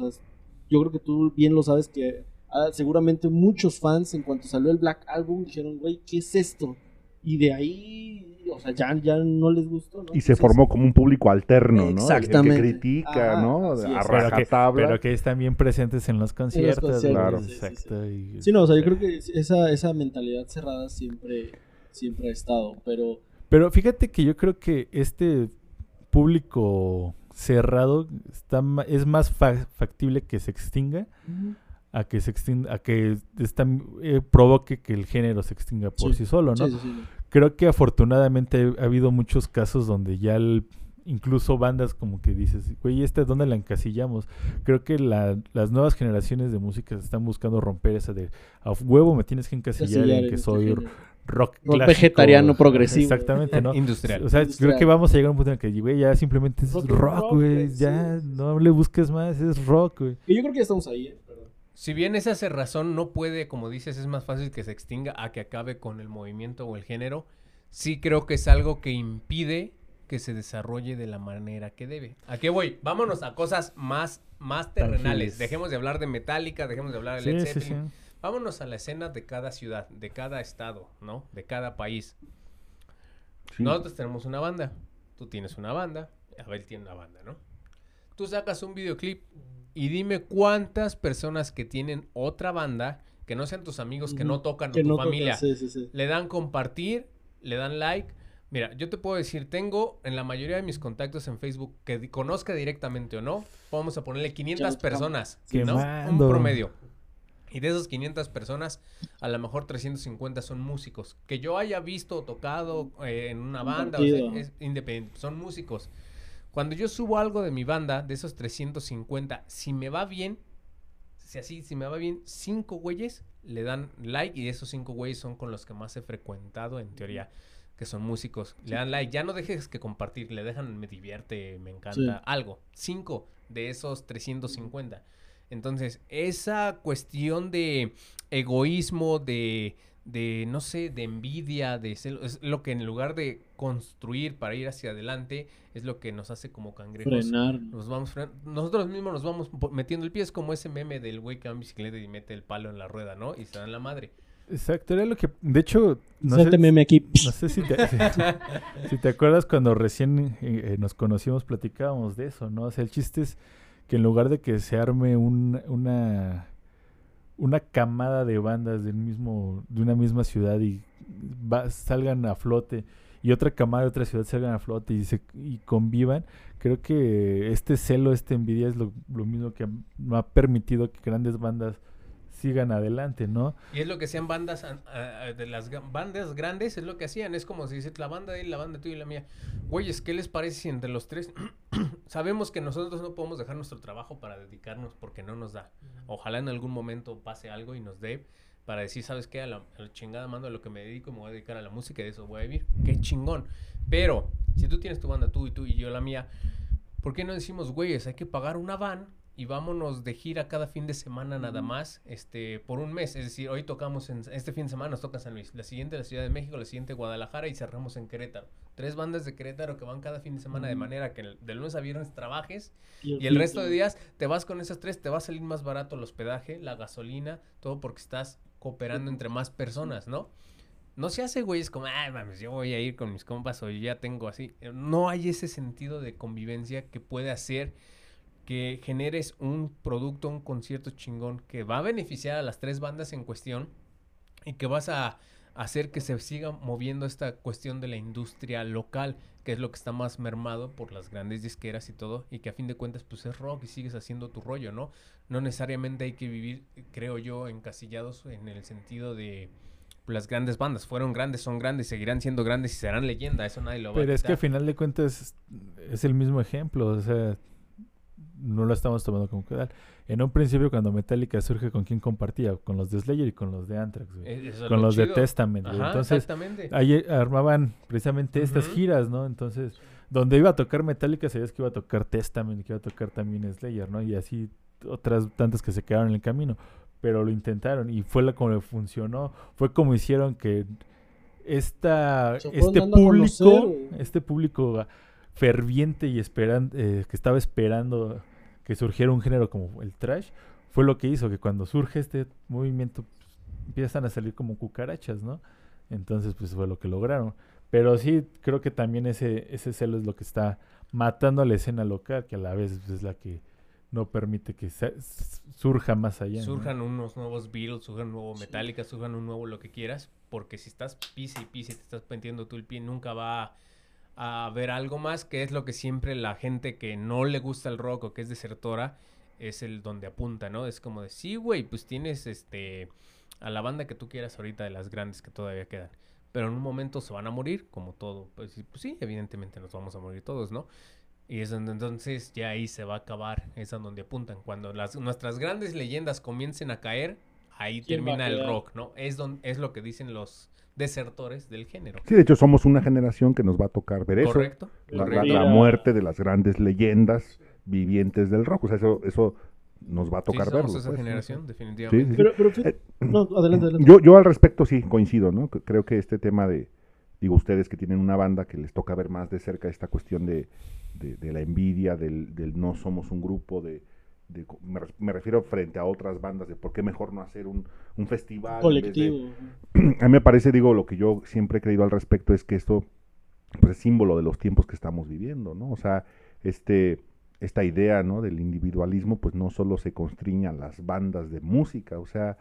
S5: yo creo que tú bien lo sabes que ah, seguramente muchos fans en cuanto salió el Black Album dijeron, güey, ¿qué es esto? Y de ahí, o sea, ya, ya no les gustó, ¿no?
S6: Y se
S5: Entonces,
S6: formó como un público alterno, ¿no?
S5: Exactamente.
S6: El que critica,
S5: Ajá,
S6: ¿no? A
S5: Pero
S4: Pero que,
S6: rajatabla.
S4: pero que están bien presentes en los conciertos.
S5: conciertos,
S4: ¿no?
S5: sí, sí, sí.
S4: Exacto. y-
S5: Sí, no, o sea, yo creo que esa, esa mentalidad cerrada siempre, siempre ha estado, pero...
S4: Pero fíjate que yo creo que este público cerrado está ma- es más fa- factible que se extinga a que se extinga, a que esta- eh, provoque que el género se extinga por sí,
S5: Sí.
S4: solo, ¿no?
S5: Sí, sí, sí.
S4: Creo que afortunadamente ha habido muchos casos donde ya el- incluso bandas como que dices, güey, ¿esta es dónde la encasillamos? Creo que la- las nuevas generaciones de música están buscando romper esa de a huevo me tienes que encasillar en
S5: en
S4: que soy
S5: género.
S4: rock, clásico,
S5: vegetariano progresivo.
S4: Exactamente, ¿no?
S3: Industrial.
S4: O sea,
S5: Industrial.
S4: creo que vamos a llegar a un punto en el que, güey, ya simplemente es
S5: Rock
S4: güey.
S5: sí,
S4: Ya no le busques más, es rock, güey.
S5: Y yo creo que ya estamos ahí, ¿eh?
S3: Si bien esa cerrazón no puede, como dices, es más fácil que se extinga a que acabe con el movimiento o el género, sí creo que es algo que impide que se desarrolle de la manera que debe. ¿A qué voy? Vámonos a cosas más, más terrenales.
S4: Tangibles.
S3: Dejemos de hablar de Metallica, dejemos de hablar de Led
S4: sí,
S3: Zeppelin.
S4: sí.
S3: Vámonos a la escena de cada ciudad, de cada estado, ¿no? De cada país. Nosotros tenemos una banda. Tú tienes una banda. Abel tiene una banda, ¿no? Tú sacas un videoclip y dime cuántas personas que tienen otra banda, que no sean tus amigos, que no tocan
S5: Que
S3: o tu
S5: no
S3: familia,
S5: Sí, sí, sí.
S3: le dan compartir, le dan like. Mira, yo te puedo decir, tengo en la mayoría de mis contactos en Facebook que di- conozca directamente o no, vamos a ponerle 500
S5: Ya,
S3: personas. ¿no? Un promedio. Y de esas 500 personas, a lo mejor 350 son músicos. Que yo haya visto o tocado eh, en una banda, o sea, es independiente, son músicos. Cuando yo subo algo de mi banda, de esos 350, si me va bien, si así, si me va bien, cinco güeyes le dan like y esos cinco güeyes son con los que más he frecuentado en teoría, que son músicos. Le dan like, ya no dejes que compartir, le dejan me divierte, me encanta,
S5: Sí.
S3: algo. Cinco de esos 350. Entonces, esa cuestión de egoísmo, de, de no sé, de envidia, de celo, es lo que en lugar de construir para ir hacia adelante, es lo que nos hace como cangrejos.
S5: Frenar.
S3: Nos vamos fren- nosotros mismos nos vamos metiendo el pie, es como ese meme del güey que va en bicicleta y mete el palo en la rueda, ¿no? Y se dan la madre.
S4: Exacto, era lo que, de hecho, no sé,
S5: meme aquí.
S4: no sé si te, si, si te acuerdas cuando recién eh, nos conocimos, platicábamos de eso, ¿no? O sea, el chiste es que en lugar de que se arme un- una, una camada de bandas del mismo, de una misma ciudad y salgan a flote y otra camada de otra ciudad salgan a flote y, se, y convivan, creo que este celo, esta envidia es lo, lo mismo que no ha permitido que grandes bandas sigan adelante, ¿no?
S3: Y es lo que hacían bandas a- de las bandas grandes, es lo que hacían. Es como si dice la banda de él, la banda tuya y la mía. Güeyes, ¿qué les parece si entre los tres sabemos que nosotros no podemos dejar nuestro trabajo para dedicarnos porque no nos da? Ojalá en algún momento pase algo y nos dé para decir, ¿sabes qué? A la, a la chingada mando a lo que me dedico me voy a dedicar a la música y de eso voy a vivir. Qué chingón. Pero, si tú tienes tu banda, tú y tú y yo la mía, ¿por qué no decimos, güeyes, hay que pagar una van y vámonos de gira cada fin de semana nada más, este, por un mes? Es decir, hoy tocamos en, este fin de semana nos toca San Luis, la siguiente la Ciudad de México, la siguiente Guadalajara y cerramos en Querétaro. Tres bandas de Querétaro que van cada fin de semana de manera que el- de lunes a viernes trabajes
S5: Y
S3: y el resto de días te vas con esas tres, te va a salir más barato el hospedaje, la gasolina, todo porque estás cooperando entre más personas, ¿no? No se hace, güey, es como, ay, mames, yo voy a ir con mis compas o yo ya tengo así. Eh, No hay ese sentido de convivencia que puede hacer que generes un producto, un concierto chingón que va a beneficiar a las tres bandas en cuestión y que vas a hacer que se siga moviendo esta cuestión de la industria local, que es lo que está más mermado por las grandes disqueras y todo, y que a fin de cuentas pues es rock y sigues haciendo tu rollo, ¿no? No necesariamente hay que vivir, creo yo, encasillados en el sentido de las grandes bandas. Fueron grandes, son grandes, seguirán siendo grandes y serán leyenda, eso nadie lo va a
S4: Pero es que al final de cuentas es el mismo ejemplo, o sea, no lo estamos tomando como tal. En un principio cuando Metallica surge, ¿con quién compartía? Con los de Slayer y con los de Anthrax, güey.
S3: Eh, es
S4: con
S3: lo
S4: los de. Testament.
S3: Ajá,
S4: Entonces,
S3: exactamente.
S4: ahí eh, armaban precisamente estas giras, ¿no? Entonces, donde iba a tocar Metallica, sabías que iba a tocar Testament, que iba a tocar también Slayer, ¿no? Y así otras tantas que se quedaron en el camino. Pero lo intentaron y fue la como le funcionó. Fue como hicieron que esta, este
S5: a
S4: público, este público ferviente y esperan, eh, que estaba esperando que surgiera un género como el trash, fue lo que hizo que cuando surge este movimiento pues, empiezan a salir como cucarachas, ¿no? Entonces, pues fue lo que lograron. Pero sí, creo que también ese, ese celo es lo que está matando a la escena local, que a la vez pues, es la que no permite que surja más allá. ¿no?
S3: Surjan unos nuevos Beatles, surjan un nuevo Metallica, surjan un nuevo lo que quieras, porque si estás pise y pise, te estás metiendo tú el pie, nunca va a haber algo más, que es lo que siempre la gente que no le gusta el rock o que es desertora, es el donde apunta, ¿no? Es como de, sí, güey, pues tienes este a la banda que tú quieras ahorita de las grandes que todavía quedan. Pero en un momento se van a morir, como todo. Pues, sí, pues sí, evidentemente nos vamos a morir todos, ¿no? Y es donde entonces ya ahí se va a acabar, es a donde apuntan. Cuando las, nuestras grandes leyendas comiencen a caer, ahí
S5: ¿Quién va a
S3: termina el rock, ¿no? Es, don, es lo que dicen los desertores del género.
S7: Sí, de hecho somos una generación que nos va a tocar ver eso.
S3: ¿Correcto?
S7: La, muerte de las grandes leyendas vivientes del rock. O sea, eso, eso nos va a
S3: Sí,
S7: tocar
S3: somos
S7: verlo.
S3: esa
S7: pues.
S3: generación,
S7: Sí,
S3: definitivamente.
S7: sí, sí.
S5: Pero, pero
S7: Eh,
S5: no, adelante, adelante.
S7: Yo, yo al respecto sí coincido, ¿no? Creo que este tema de, digo, ustedes que tienen una banda que les toca ver más de cerca esta cuestión de, de- de la envidia, del, del no somos un grupo, de, de me, re- me refiero frente a otras bandas, de por qué mejor no hacer un, un festival. de-
S5: colectivo.
S7: a mí me parece, digo, lo que yo siempre he creído al respecto es que esto pues, es símbolo de los tiempos que estamos viviendo, ¿no? O sea, este, esta idea, ¿no? Del individualismo, pues no solo se constriña a las bandas de música, o sea,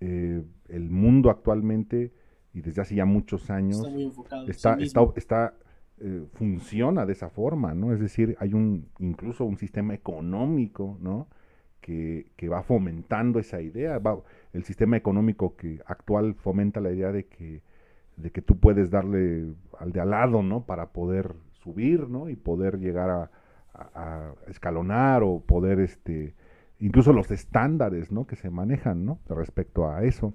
S7: eh, el mundo actualmente, y desde hace ya muchos años,
S5: Está muy enfocado. en
S7: está,
S5: sí
S7: está,
S5: mismo.
S7: está, eh, funciona de esa forma, ¿no? Es decir, hay un, incluso un sistema económico, ¿no? Que, que va fomentando esa idea. va- el sistema económico que actual fomenta la idea de que, de que tú puedes darle al de al lado, ¿no? Para poder subir, ¿no? Y poder llegar a, escalonar o poder, este, incluso los estándares, ¿no? Que se manejan, ¿no? Respecto a eso.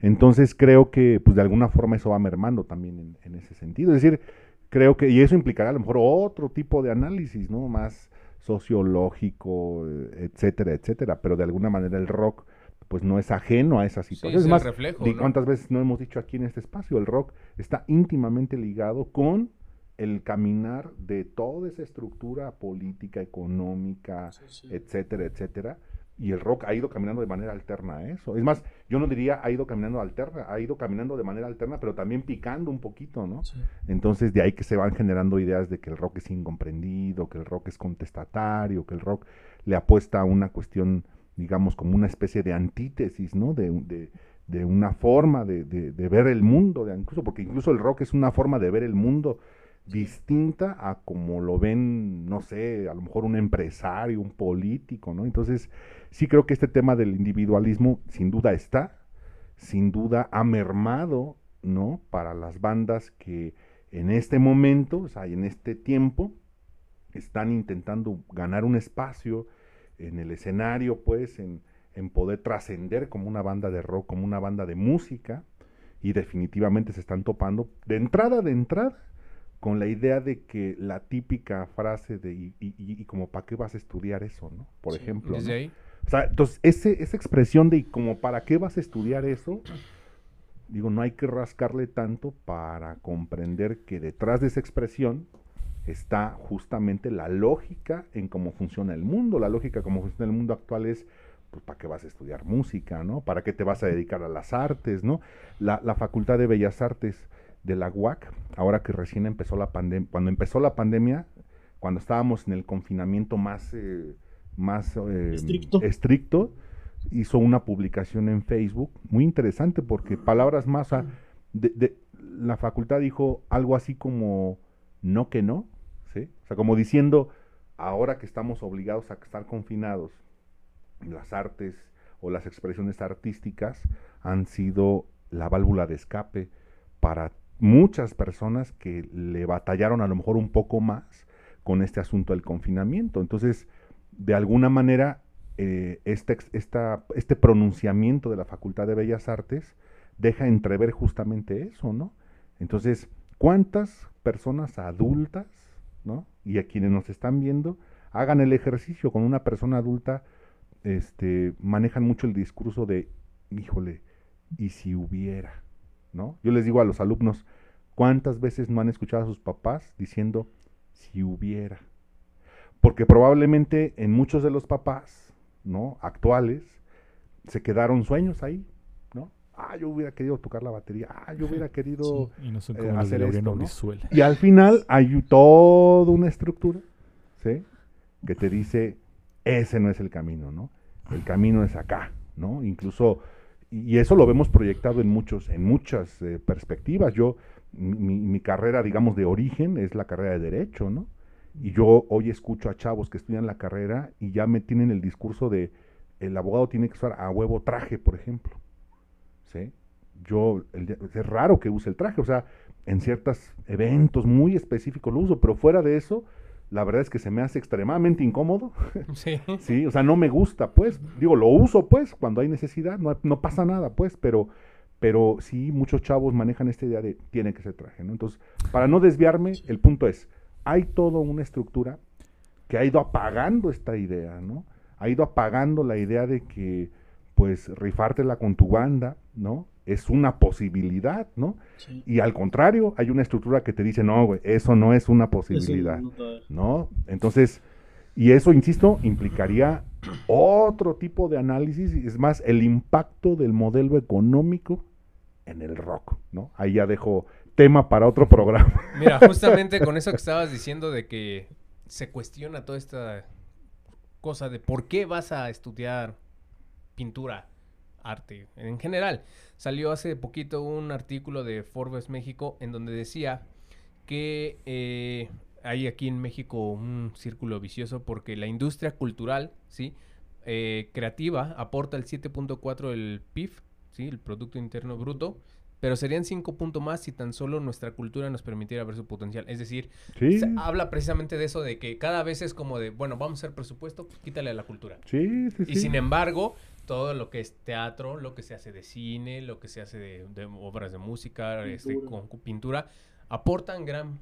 S7: Entonces creo que, pues de alguna forma eso va mermando también en, en ese sentido. Es decir, creo que, y eso implicará a lo mejor otro tipo de análisis, ¿no? Más sociológico, eh, etcétera, etcétera. Pero de alguna manera el rock, pues no es ajeno a esa
S3: Sí,
S7: situación.
S3: es
S7: es más,
S3: reflejo.
S7: ¿cuántas veces no hemos dicho aquí en este espacio? El rock está íntimamente ligado con el caminar de toda esa estructura política, económica,
S5: Sí, sí.
S7: etcétera, etcétera, Y el rock ha ido caminando de manera alterna a eso. Es más, yo no diría ha ido caminando alterna, ha ido caminando de manera alterna, pero también picando un poquito, ¿no?
S5: Sí.
S7: Entonces de ahí que se van generando ideas de que el rock es incomprendido, que el rock es contestatario, que el rock le apuesta a una cuestión, digamos, como una especie de antítesis, ¿no? De, de- de una forma de, de- de ver el mundo, de, incluso porque incluso el rock es una forma de ver el mundo distinta a como lo ven, no sé, a lo mejor un empresario, un político, ¿no? Entonces, sí creo que este tema del individualismo sin duda está, sin duda ha mermado, ¿no? Para las bandas que en este momento, o sea, en este tiempo, están intentando ganar un espacio en el escenario, pues, en, en poder trascender como una banda de rock, como una banda de música, y definitivamente se están topando de entrada, de entrada, con la idea de que la típica frase de, y, y- y- y como, ¿para qué vas a estudiar eso, no? Por
S5: Sí,
S7: ejemplo,
S3: Desde
S7: ¿no?
S3: ahí.
S7: O sea, entonces, ese, esa expresión de, ¿y como, ¿para qué vas a estudiar eso? Digo, no hay que rascarle tanto para comprender que detrás de esa expresión está justamente la lógica en cómo funciona el mundo. La lógica como funciona el mundo actual es, pues, ¿para qué vas a estudiar música, no? ¿Para qué te vas a dedicar a las artes, no? La, la Facultad de Bellas Artes de la UAC, ahora que recién empezó la pandemia, cuando empezó la pandemia, cuando estábamos en el confinamiento más, eh, más eh,
S5: Estricto.
S7: estricto, hizo una publicación en Facebook muy interesante porque palabras más, de- la facultad dijo algo así como no que no, ¿sí? O sea, como diciendo, ahora que estamos obligados a estar confinados, las artes o las expresiones artísticas han sido la válvula de escape para muchas personas que le batallaron a lo mejor un poco más con este asunto del confinamiento. Entonces, de alguna manera, eh, este, esta- este pronunciamiento de la Facultad de Bellas Artes deja entrever justamente eso, ¿no? Entonces, ¿cuántas personas adultas, ¿no? Y a quienes nos están viendo, hagan el ejercicio con una persona adulta, este, manejan mucho el discurso de, híjole, ¿y si hubiera? ¿No? Yo les digo a los alumnos, ¿cuántas veces no han escuchado a sus papás diciendo, si hubiera? Porque probablemente en muchos de los papás, ¿no? Actuales, se quedaron sueños ahí, ¿no? Ah, yo hubiera querido tocar la batería, ah, yo hubiera querido...
S4: Y no son
S7: eh,
S4: como
S7: hacer. Y al final hay toda una estructura, ¿sí? Que te dice, ese no es el camino, ¿no? El camino es acá, ¿no? Incluso, y eso lo vemos proyectado en muchos, en muchas eh, perspectivas. Yo, mi, carrera, digamos, de origen es la carrera de Derecho, ¿no? Y yo hoy escucho a chavos que estudian la carrera y ya me tienen el discurso de el abogado tiene que usar a huevo traje, por ejemplo. ¿Sí? Yo, es raro que use el traje, o sea, en ciertos eventos muy específicos lo uso, pero fuera de eso, la verdad es que se me hace extremadamente incómodo.
S3: Sí.
S7: Sí, o sea, no me gusta, pues. Digo, lo uso, pues, cuando hay necesidad, no, no pasa nada, pues, pero, pero sí, muchos chavos manejan esta idea de tiene que ser traje, ¿no? Entonces, para no desviarme, el punto es, hay toda una estructura que ha ido apagando esta idea, ¿no? Ha ido apagando la idea de que, pues, rifártela con tu banda, ¿no? Es una posibilidad, ¿no?
S5: Sí.
S7: Y al contrario, hay una estructura que te dice, no, güey, eso no es una posibilidad.
S5: no.
S7: Entonces, y eso, insisto, implicaría otro tipo de análisis, y es más, el impacto del modelo económico en el rock, ¿no? Ahí ya dejo tema para otro programa.
S3: Mira, justamente con eso que estabas diciendo de que se cuestiona toda esta cosa de por qué vas a estudiar pintura, arte, en general. Salió hace poquito un artículo de Forbes México en donde decía que eh, hay aquí en México un círculo vicioso porque la industria cultural, ¿sí? Eh, creativa aporta el 7.4 del PIB, ¿sí? El Producto Interno Bruto, pero serían 5 puntos más si tan solo nuestra cultura nos permitiera ver su potencial. Es decir,
S7: Sí,
S3: se habla precisamente de eso, de que cada vez es como de, bueno, vamos a hacer presupuesto, pues quítale a la cultura.
S7: sí, sí,
S3: Y sin embargo, todo lo que es teatro, lo que se hace de cine, lo que se hace de, de obras de música, este,
S5: Pintura.
S3: con, con pintura, aportan gran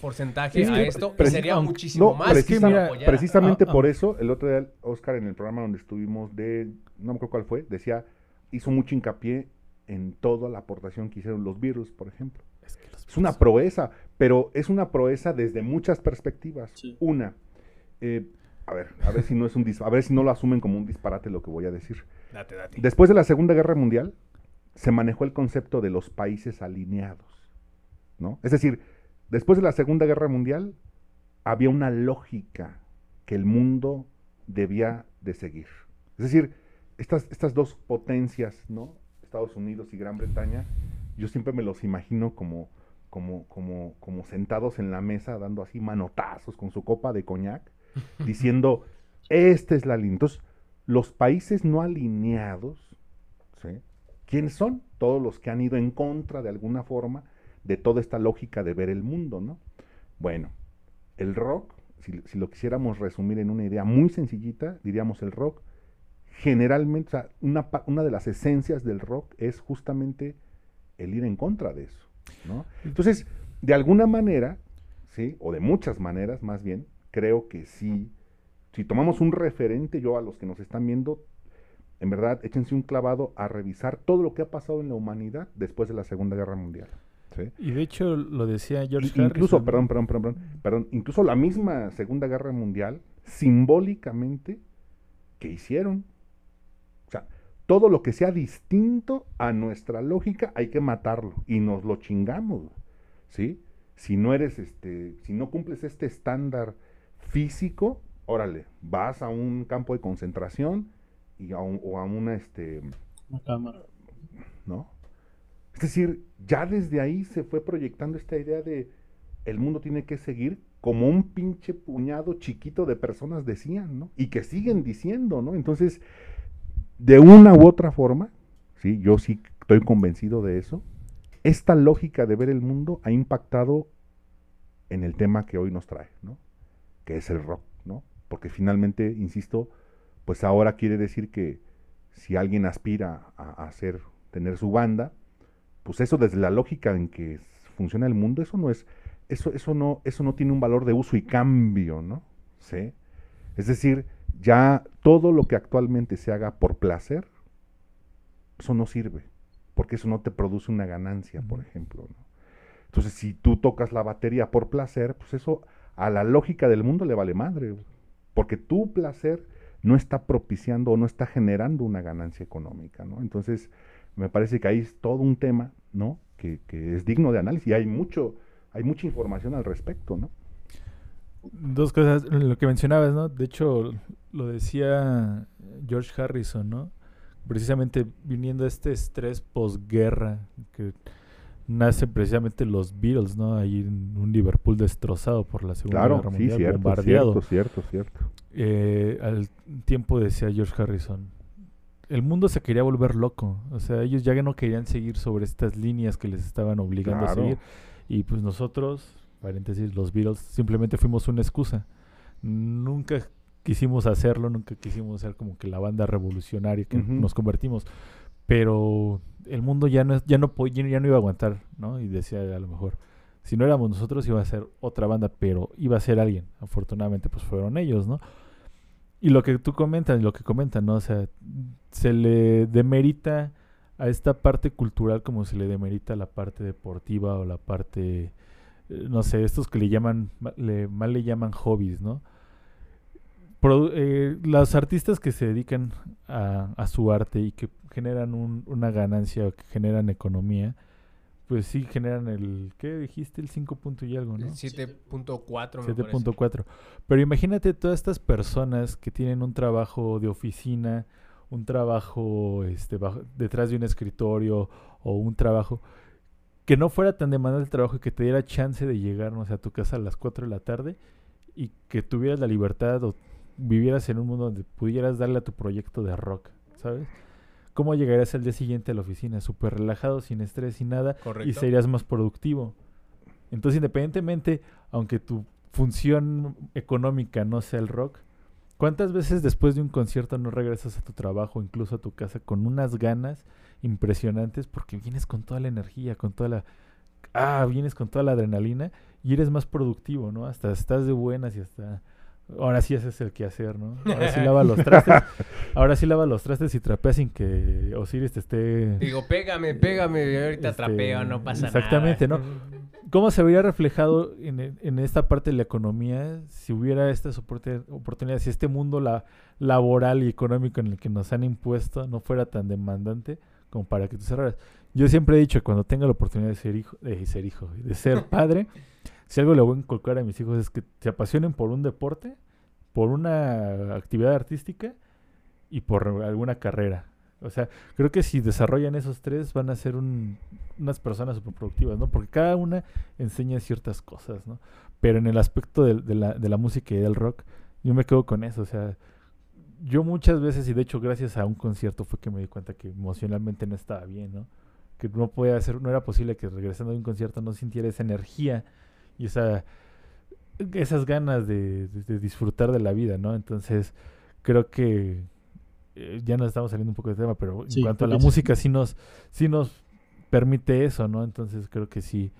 S3: porcentaje
S4: Sí,
S3: a esto y sería
S4: aunque-
S3: muchísimo
S7: No,
S3: más
S7: mira, precisamente
S4: Ah, ah.
S7: por eso, el otro día, Oscar, en el programa donde estuvimos de, no me acuerdo cuál fue, decía, hizo mucho hincapié en toda la aportación que hicieron los virus, por ejemplo.
S4: Es que los
S7: Es una proeza, pero es una proeza desde muchas perspectivas.
S5: Sí.
S7: Una, eh, a ver, a ver si no es un dis- a ver si no lo asumen como un disparate lo que voy a decir.
S3: Date, date.
S7: Después de la Segunda Guerra Mundial, se manejó el concepto de los países alineados, ¿no? Es decir, después de la Segunda Guerra Mundial, había una lógica que el mundo debía de seguir. Es decir, estas, estas dos potencias, ¿no? Estados Unidos y Gran Bretaña, yo siempre me los imagino como, como, como, como sentados en la mesa, dando así manotazos con su copa de coñac, diciendo, esta es la línea. Entonces, los países no alineados. ¿quiénes son? Todos los que han ido en contra de alguna forma de toda esta lógica de ver el mundo, ¿no? Bueno, el rock, si, lo quisiéramos resumir en una idea muy sencillita, diríamos el rock, generalmente, o sea, una, una de las esencias del rock es justamente el ir en contra de eso, ¿no? Entonces, de alguna manera, ¿sí? O de muchas maneras, más bien, creo que sí, si tomamos un referente, yo a los que nos están viendo, en verdad, échense un clavado a revisar todo lo que ha pasado en la humanidad después de la Segunda Guerra Mundial. ¿sí?
S4: Y de hecho lo decía George
S7: Y- incluso, perdón, perdón, perdón, perdón, incluso la misma Segunda Guerra Mundial, simbólicamente, ¿qué hicieron? O sea, todo lo que sea distinto a nuestra lógica hay que matarlo y nos lo chingamos, ¿sí? Si no eres, este, si no cumples este estándar físico, órale, vas a un campo de concentración y a un- o a una, este,
S5: Una cámara.
S7: ¿no? Es decir, ya desde ahí se fue proyectando esta idea de el mundo tiene que seguir como un pinche puñado chiquito de personas decían, ¿no? Y que siguen diciendo, ¿no? Entonces, de una u otra forma, sí, yo sí estoy convencido de eso, esta lógica de ver el mundo ha impactado en el tema que hoy nos trae, ¿no? Que es el rock, ¿no? Porque finalmente, insisto, pues ahora quiere decir que si alguien aspira a, hacer, tener su banda, pues eso desde la lógica en que funciona el mundo, eso no es, eso, eso no, eso no tiene un valor de uso y cambio, ¿no? ¿Sí? Es decir, ya todo lo que actualmente se haga por placer, eso no sirve, porque eso no te produce una ganancia, por ejemplo, ¿no? Entonces, si tú tocas la batería por placer, pues eso a la lógica del mundo le vale madre, porque tu placer no está propiciando o no está generando una ganancia económica, ¿no? Entonces, me parece que ahí es todo un tema, ¿no? Que, que es digno de análisis y hay mucho, hay mucha información al respecto, ¿no?
S4: Dos cosas, lo que mencionabas, ¿no? De hecho, lo decía George Harrison, ¿no? Precisamente viniendo de este estrés posguerra que nace precisamente los Beatles, ¿no? Ahí en un Liverpool destrozado por la Segunda
S7: Claro,
S4: Guerra
S7: sí,
S4: Mundial,
S7: cierto,
S4: bombardeado.
S7: cierto, cierto, cierto.
S4: Eh, al tiempo decía George Harrison, el mundo se quería volver loco, o sea, ellos ya no querían seguir sobre estas líneas que les estaban obligando
S7: Claro.
S4: a seguir y pues nosotros, paréntesis, los Beatles, simplemente fuimos una excusa. Nunca quisimos hacerlo, nunca quisimos ser como que la banda revolucionaria que nos convertimos, pero el mundo ya no ya no ya no iba a aguantar, ¿no? Y decía a lo mejor si no éramos nosotros iba a ser otra banda, pero iba a ser alguien. Afortunadamente pues fueron ellos, ¿no? Y lo que tú comentas, lo que comentan, ¿no? O sea, se le demerita a esta parte cultural como se le demerita a la parte deportiva o la parte, eh, no sé, estos que le llaman, ma- le, mal le llaman hobbies, ¿no? Produ- eh, los artistas que se dedican a su arte y que generan un- una ganancia o que generan economía, pues sí generan el, ¿qué dijiste? El 5 punto y algo, ¿no?
S3: El 7.4 me parece.
S4: 7.4. Pero imagínate todas estas personas que tienen un trabajo de oficina, un trabajo este, bajo- detrás de un escritorio o un trabajo que no fuera tan demandante el trabajo y que te diera chance de llegar no sé, a tu casa a las 4 de la tarde y que tuvieras la libertad o vivieras en un mundo donde pudieras darle a tu proyecto de rock, ¿sabes? ¿Cómo llegarías al día siguiente a la oficina? Súper relajado, sin estrés, sin nada y serías más productivo. Entonces, independientemente, aunque tu función económica no sea el rock, ¿cuántas veces después de un concierto no regresas a tu trabajo, incluso a tu casa, con unas ganas impresionantes porque vienes con toda la energía, con toda la... Ah, vienes con toda la adrenalina y eres más productivo, ¿no? Hasta estás de buenas y hasta... Ahora sí haces el quehacer, ¿no? Ahora sí lava los trastes. Ahora sí lava los trastes y trapeas sin que Osiris te esté...
S3: Digo, pégame, pégame, ahorita
S4: Este,
S3: trapeo, no pasa nada.
S4: exactamente, ¿no? ¿Cómo se vería reflejado en, e- en esta parte de la economía si hubiera estas oportun- oportunidades, si este mundo la, laboral y económico en el que nos han impuesto no fuera tan demandante como para que tú cerraras? Yo siempre he dicho que cuando tenga la oportunidad de ser hijo, de ser hijo, de ser padre, si algo le voy a inculcar a mis hijos es que se apasionen por un deporte, por una actividad artística y por alguna carrera. O sea, creo que si desarrollan esos tres van a ser un- unas personas super productivas, ¿no? Porque cada una enseña ciertas cosas, ¿no? Pero en el aspecto de, la, de la música y del rock, yo me quedo con eso. O sea, yo muchas veces, y de hecho gracias a un concierto fue que me di cuenta que emocionalmente no estaba bien, ¿no? Que no podía hacer, no era posible que regresando de un concierto no sintiera esa energía y esa esas ganas de, de- de disfrutar de la vida, ¿no? Entonces, creo que eh, ya nos estamos saliendo un poco de tema, pero en cuanto a la
S5: sí.
S4: música sí nos, sí nos permite eso, ¿no? Entonces creo que sí,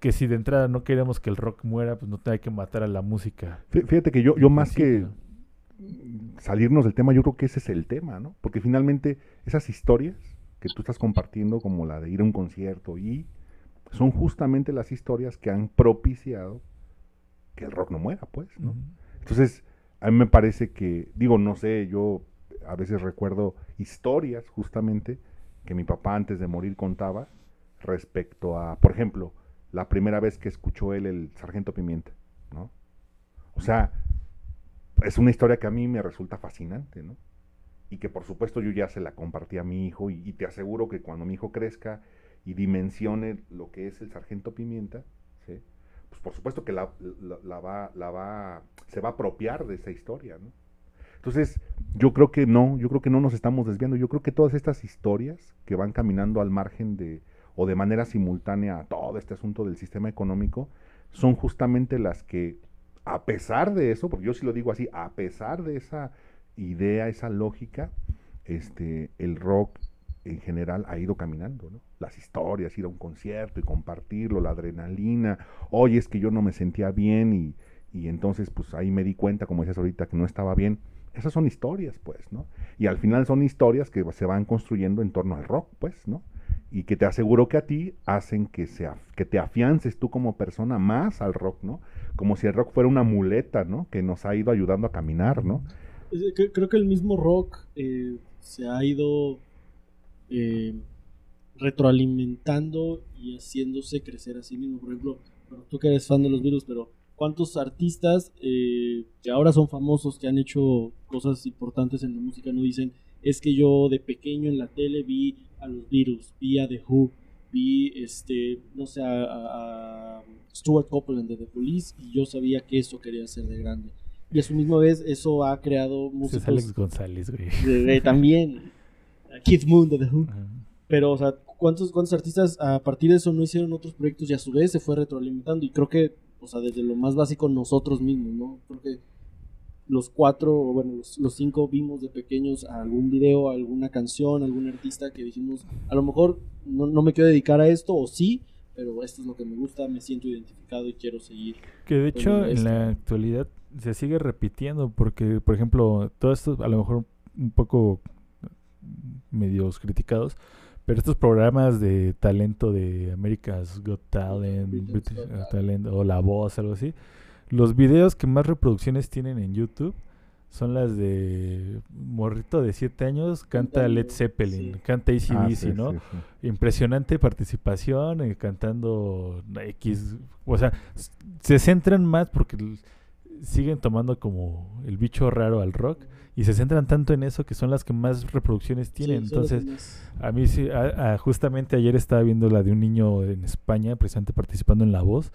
S4: que si de entrada no queremos que el rock muera, pues no hay que matar a la música.
S7: Fí- Fíjate que yo, yo más que salirnos del tema, yo creo que ese es el tema, ¿no? Porque finalmente esas historias que tú estás compartiendo, como la de ir a un concierto, y son justamente las historias que han propiciado que el rock no muera, pues, ¿no?
S4: Ujú.
S7: Entonces, a mí me parece que, digo, no sé, yo a veces recuerdo historias justamente que mi papá antes de morir contaba respecto a, por ejemplo, la primera vez que escuchó él el Sargento Pimienta, ¿no? O sea, es una historia que a mí me resulta fascinante, ¿no? Y que por supuesto yo ya se la compartí a mi hijo y, y te aseguro que cuando mi hijo crezca y dimensione lo que es el Sargento Pimienta, ¿sí? pues por supuesto que la, la- la va, la va, se va a apropiar de esa historia, ¿no? Entonces, yo creo que no, yo creo que no nos estamos desviando, yo creo que todas estas historias que van caminando al margen de, o de manera simultánea a todo este asunto del sistema económico, son justamente las que, a pesar de eso, porque yo sí lo digo así, a pesar de esa idea, esa lógica, este, el rock en general ha ido caminando, ¿no? Las historias, ir a un concierto y compartirlo, la adrenalina, oye, es que yo no me sentía bien y, y entonces pues ahí me di cuenta, como decías ahorita, que no estaba bien. Esas son historias, pues, ¿no? Y al final son historias que se van construyendo en torno al rock, pues, ¿no? Y que te aseguro que a ti hacen que, se af- que te afiances tú como persona más al rock, ¿no? Como si el rock fuera una muleta, ¿no? Que nos ha ido ayudando a caminar, ¿no?
S5: Creo que el mismo rock eh, se ha ido eh, retroalimentando y haciéndose crecer a sí mismo. Por ejemplo, bueno, tú que eres fan de los Beatles, pero ¿cuántos artistas eh, que ahora son famosos, que han hecho cosas importantes en la música, no dicen, es que yo de pequeño en la tele vi a los Beatles, vi a The Who, vi, este, no sé, a, a- Stuart Copeland de The Police y yo sabía que eso quería hacer de grande. Y a su misma vez eso ha creado músicos
S4: es Alex González, güey.
S5: de- de- también Keith Moon de The Who. Pero, o sea, ¿cuántos, ¿cuántos artistas a partir de eso no hicieron otros proyectos y a su vez se fue retroalimentando? Y creo que, o sea, desde lo más básico nosotros mismos, ¿no? Creo que los cuatro, o bueno, los, los cinco vimos de pequeños algún video, alguna canción, algún artista que dijimos, a lo mejor no, no me quiero dedicar a esto, o sí, pero esto es lo que me gusta, me siento identificado y quiero seguir.
S4: Que de hecho en la actualidad se sigue repitiendo porque, por ejemplo, todo esto a lo mejor un poco medios criticados, pero estos programas de talento de America's Got Talent, British
S5: Got
S4: Got Talent o La Voz, algo así, los videos que más reproducciones tienen en YouTube son las de Morrito de 7 años, canta Led Zeppelin,
S5: sí.
S4: canta ACDC,
S7: Ah, sí,
S4: ¿no?
S7: sí, sí.
S4: impresionante participación eh, cantando X, o sea, se centran más porque siguen tomando como el bicho raro al rock y se centran tanto en eso que son las que más reproducciones tienen.
S5: Sí,
S4: Entonces, a mí sí, a- a- justamente ayer estaba viendo la de un niño en España, precisamente participando en La Voz,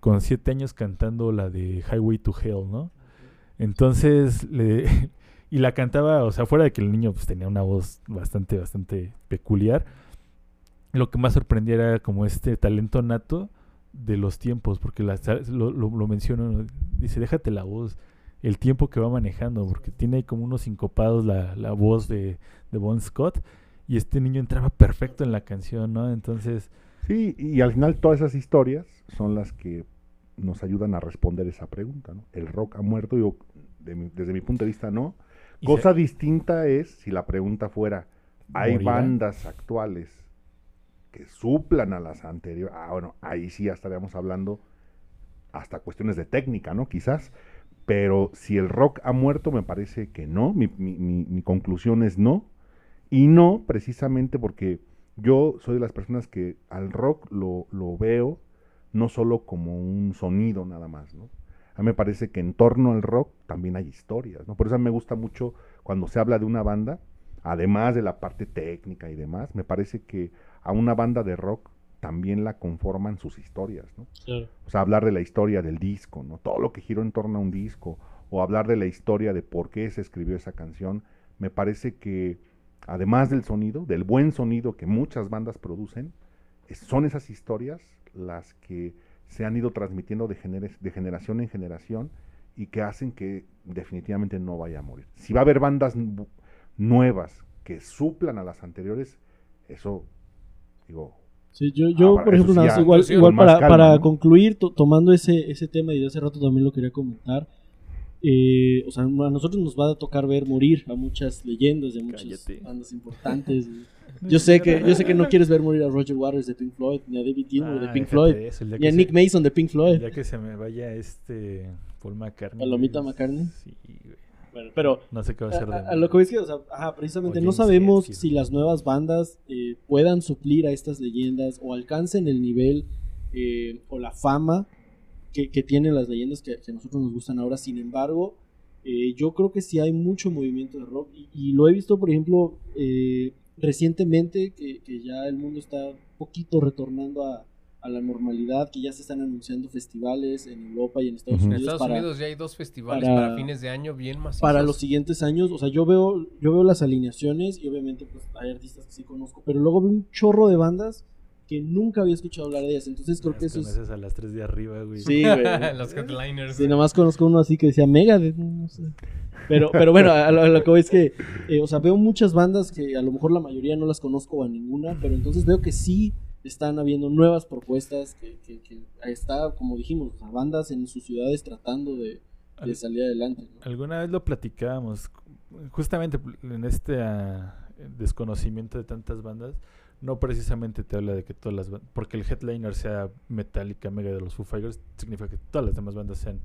S4: con siete años cantando la de Highway to Hell, ¿no? Entonces, le, y la cantaba, o sea, fuera de que el niño pues, tenía una voz bastante, bastante peculiar, lo que más sorprendía era como este talento nato de los tiempos, porque la, lo, lo, lo menciono, ¿no? dice, déjate la voz, el tiempo que va manejando, porque tiene ahí como unos sincopados la, la voz de, de Bon Scott, y este niño entraba perfecto en la canción, ¿no? Entonces,
S7: Sí, y al final todas esas historias son las que nos ayudan a responder esa pregunta, ¿no? El rock ha muerto, yo, de mi- desde mi punto de vista, no. Cosa
S4: se-
S7: distinta es si la pregunta fuera, ¿hay
S4: ¿Morirá?
S7: bandas actuales que suplan a las anteriores, ah, bueno, ahí sí ya estaríamos hablando hasta cuestiones de técnica, ¿no? Quizás. Pero si el rock ha muerto, me parece que no. Mi, mi- mi- mi conclusión es no. Y no precisamente porque yo soy de las personas que al rock lo, lo veo no solo como un sonido nada más, ¿no? A mí me parece que en torno al rock también hay historias, ¿no? Por eso a mí me gusta mucho cuando se habla de una banda, además de la parte técnica y demás, me parece que a una banda de rock también la conforman sus historias, ¿no?
S5: Claro.
S7: O sea, hablar de la historia del disco, ¿no? Todo lo que giró en torno a un disco, o hablar de la historia de por qué se escribió esa canción, me parece que, además del sonido, del buen sonido que muchas bandas producen, son esas historias las que se han ido transmitiendo de, gener- de generación en generación y que hacen que definitivamente no vaya a morir. Si va a haber bandas nu- nuevas que suplan a las anteriores, eso, digo,
S5: Sí, yo, yo
S7: Ah,
S5: por
S7: eso
S5: ejemplo,
S7: sí,
S5: nada
S7: ya,
S5: más, igual, igual para,
S7: calma,
S5: para
S7: ¿no?
S5: concluir, to- tomando ese, ese tema y de hace rato también lo quería comentar, eh, o sea, a nosotros nos va a tocar ver morir a muchas leyendas de muchas
S4: Cállate.
S5: bandas importantes. Yo sé que yo sé que no quieres ver morir a Roger Waters de Pink Floyd, ni a David Gilmour de
S4: Ah,
S5: Pink Floyd,
S4: eso,
S5: ni a Nick Mason de Pink Floyd.
S4: Ya que se me vaya este Paul McCartney.
S5: ¿Palomita
S4: güey.
S5: McCartney?
S4: Sí.
S5: Bueno, pero
S4: No sé qué va a hacer de
S5: a- a lo que ves que, o sea, ajá, precisamente
S4: O
S5: no
S4: James
S5: sabemos
S4: Hetfield.
S5: si las nuevas bandas eh, puedan suplir a estas leyendas o alcancen el nivel eh, o la fama que, que tienen las leyendas que, que a nosotros nos gustan ahora. Sin embargo, eh, yo creo que sí hay mucho movimiento de rock y, y lo he visto, por ejemplo, eh, recientemente que, que ya el mundo está un poquito retornando a, a la normalidad, que ya se están anunciando festivales en Europa y en Estados
S7: Ujú.
S3: En
S5: Unidos
S3: Estados
S5: para,
S3: Unidos ya hay dos festivales
S5: para-
S3: para, fines de año bien masivos.
S5: para los siguientes años, o sea, yo veo, yo veo las alineaciones y obviamente pues hay artistas que sí conozco, pero luego veo un chorro de bandas que nunca había escuchado hablar de ellas, entonces creo que eso es...
S4: a las 3 de arriba, güey.
S5: Sí, güey.
S3: los headliners.
S5: Sí, nomás conozco uno así que decía Megadeth, no sé. Pero, pero bueno, a lo, a lo que voy es que, eh, o sea, veo muchas bandas que a lo mejor la mayoría no las conozco a ninguna, pero entonces veo que sí están habiendo nuevas propuestas, que, que, que está, como dijimos, sea, bandas en sus ciudades tratando de, de
S4: Al-
S5: salir adelante. ¿no?
S4: Alguna vez lo platicábamos, justamente en este ah, desconocimiento de tantas bandas, no precisamente te habla de que todas las bandas, porque el headliner sea Metallica, Mega de los Foo Fighters, significa que todas las demás bandas sean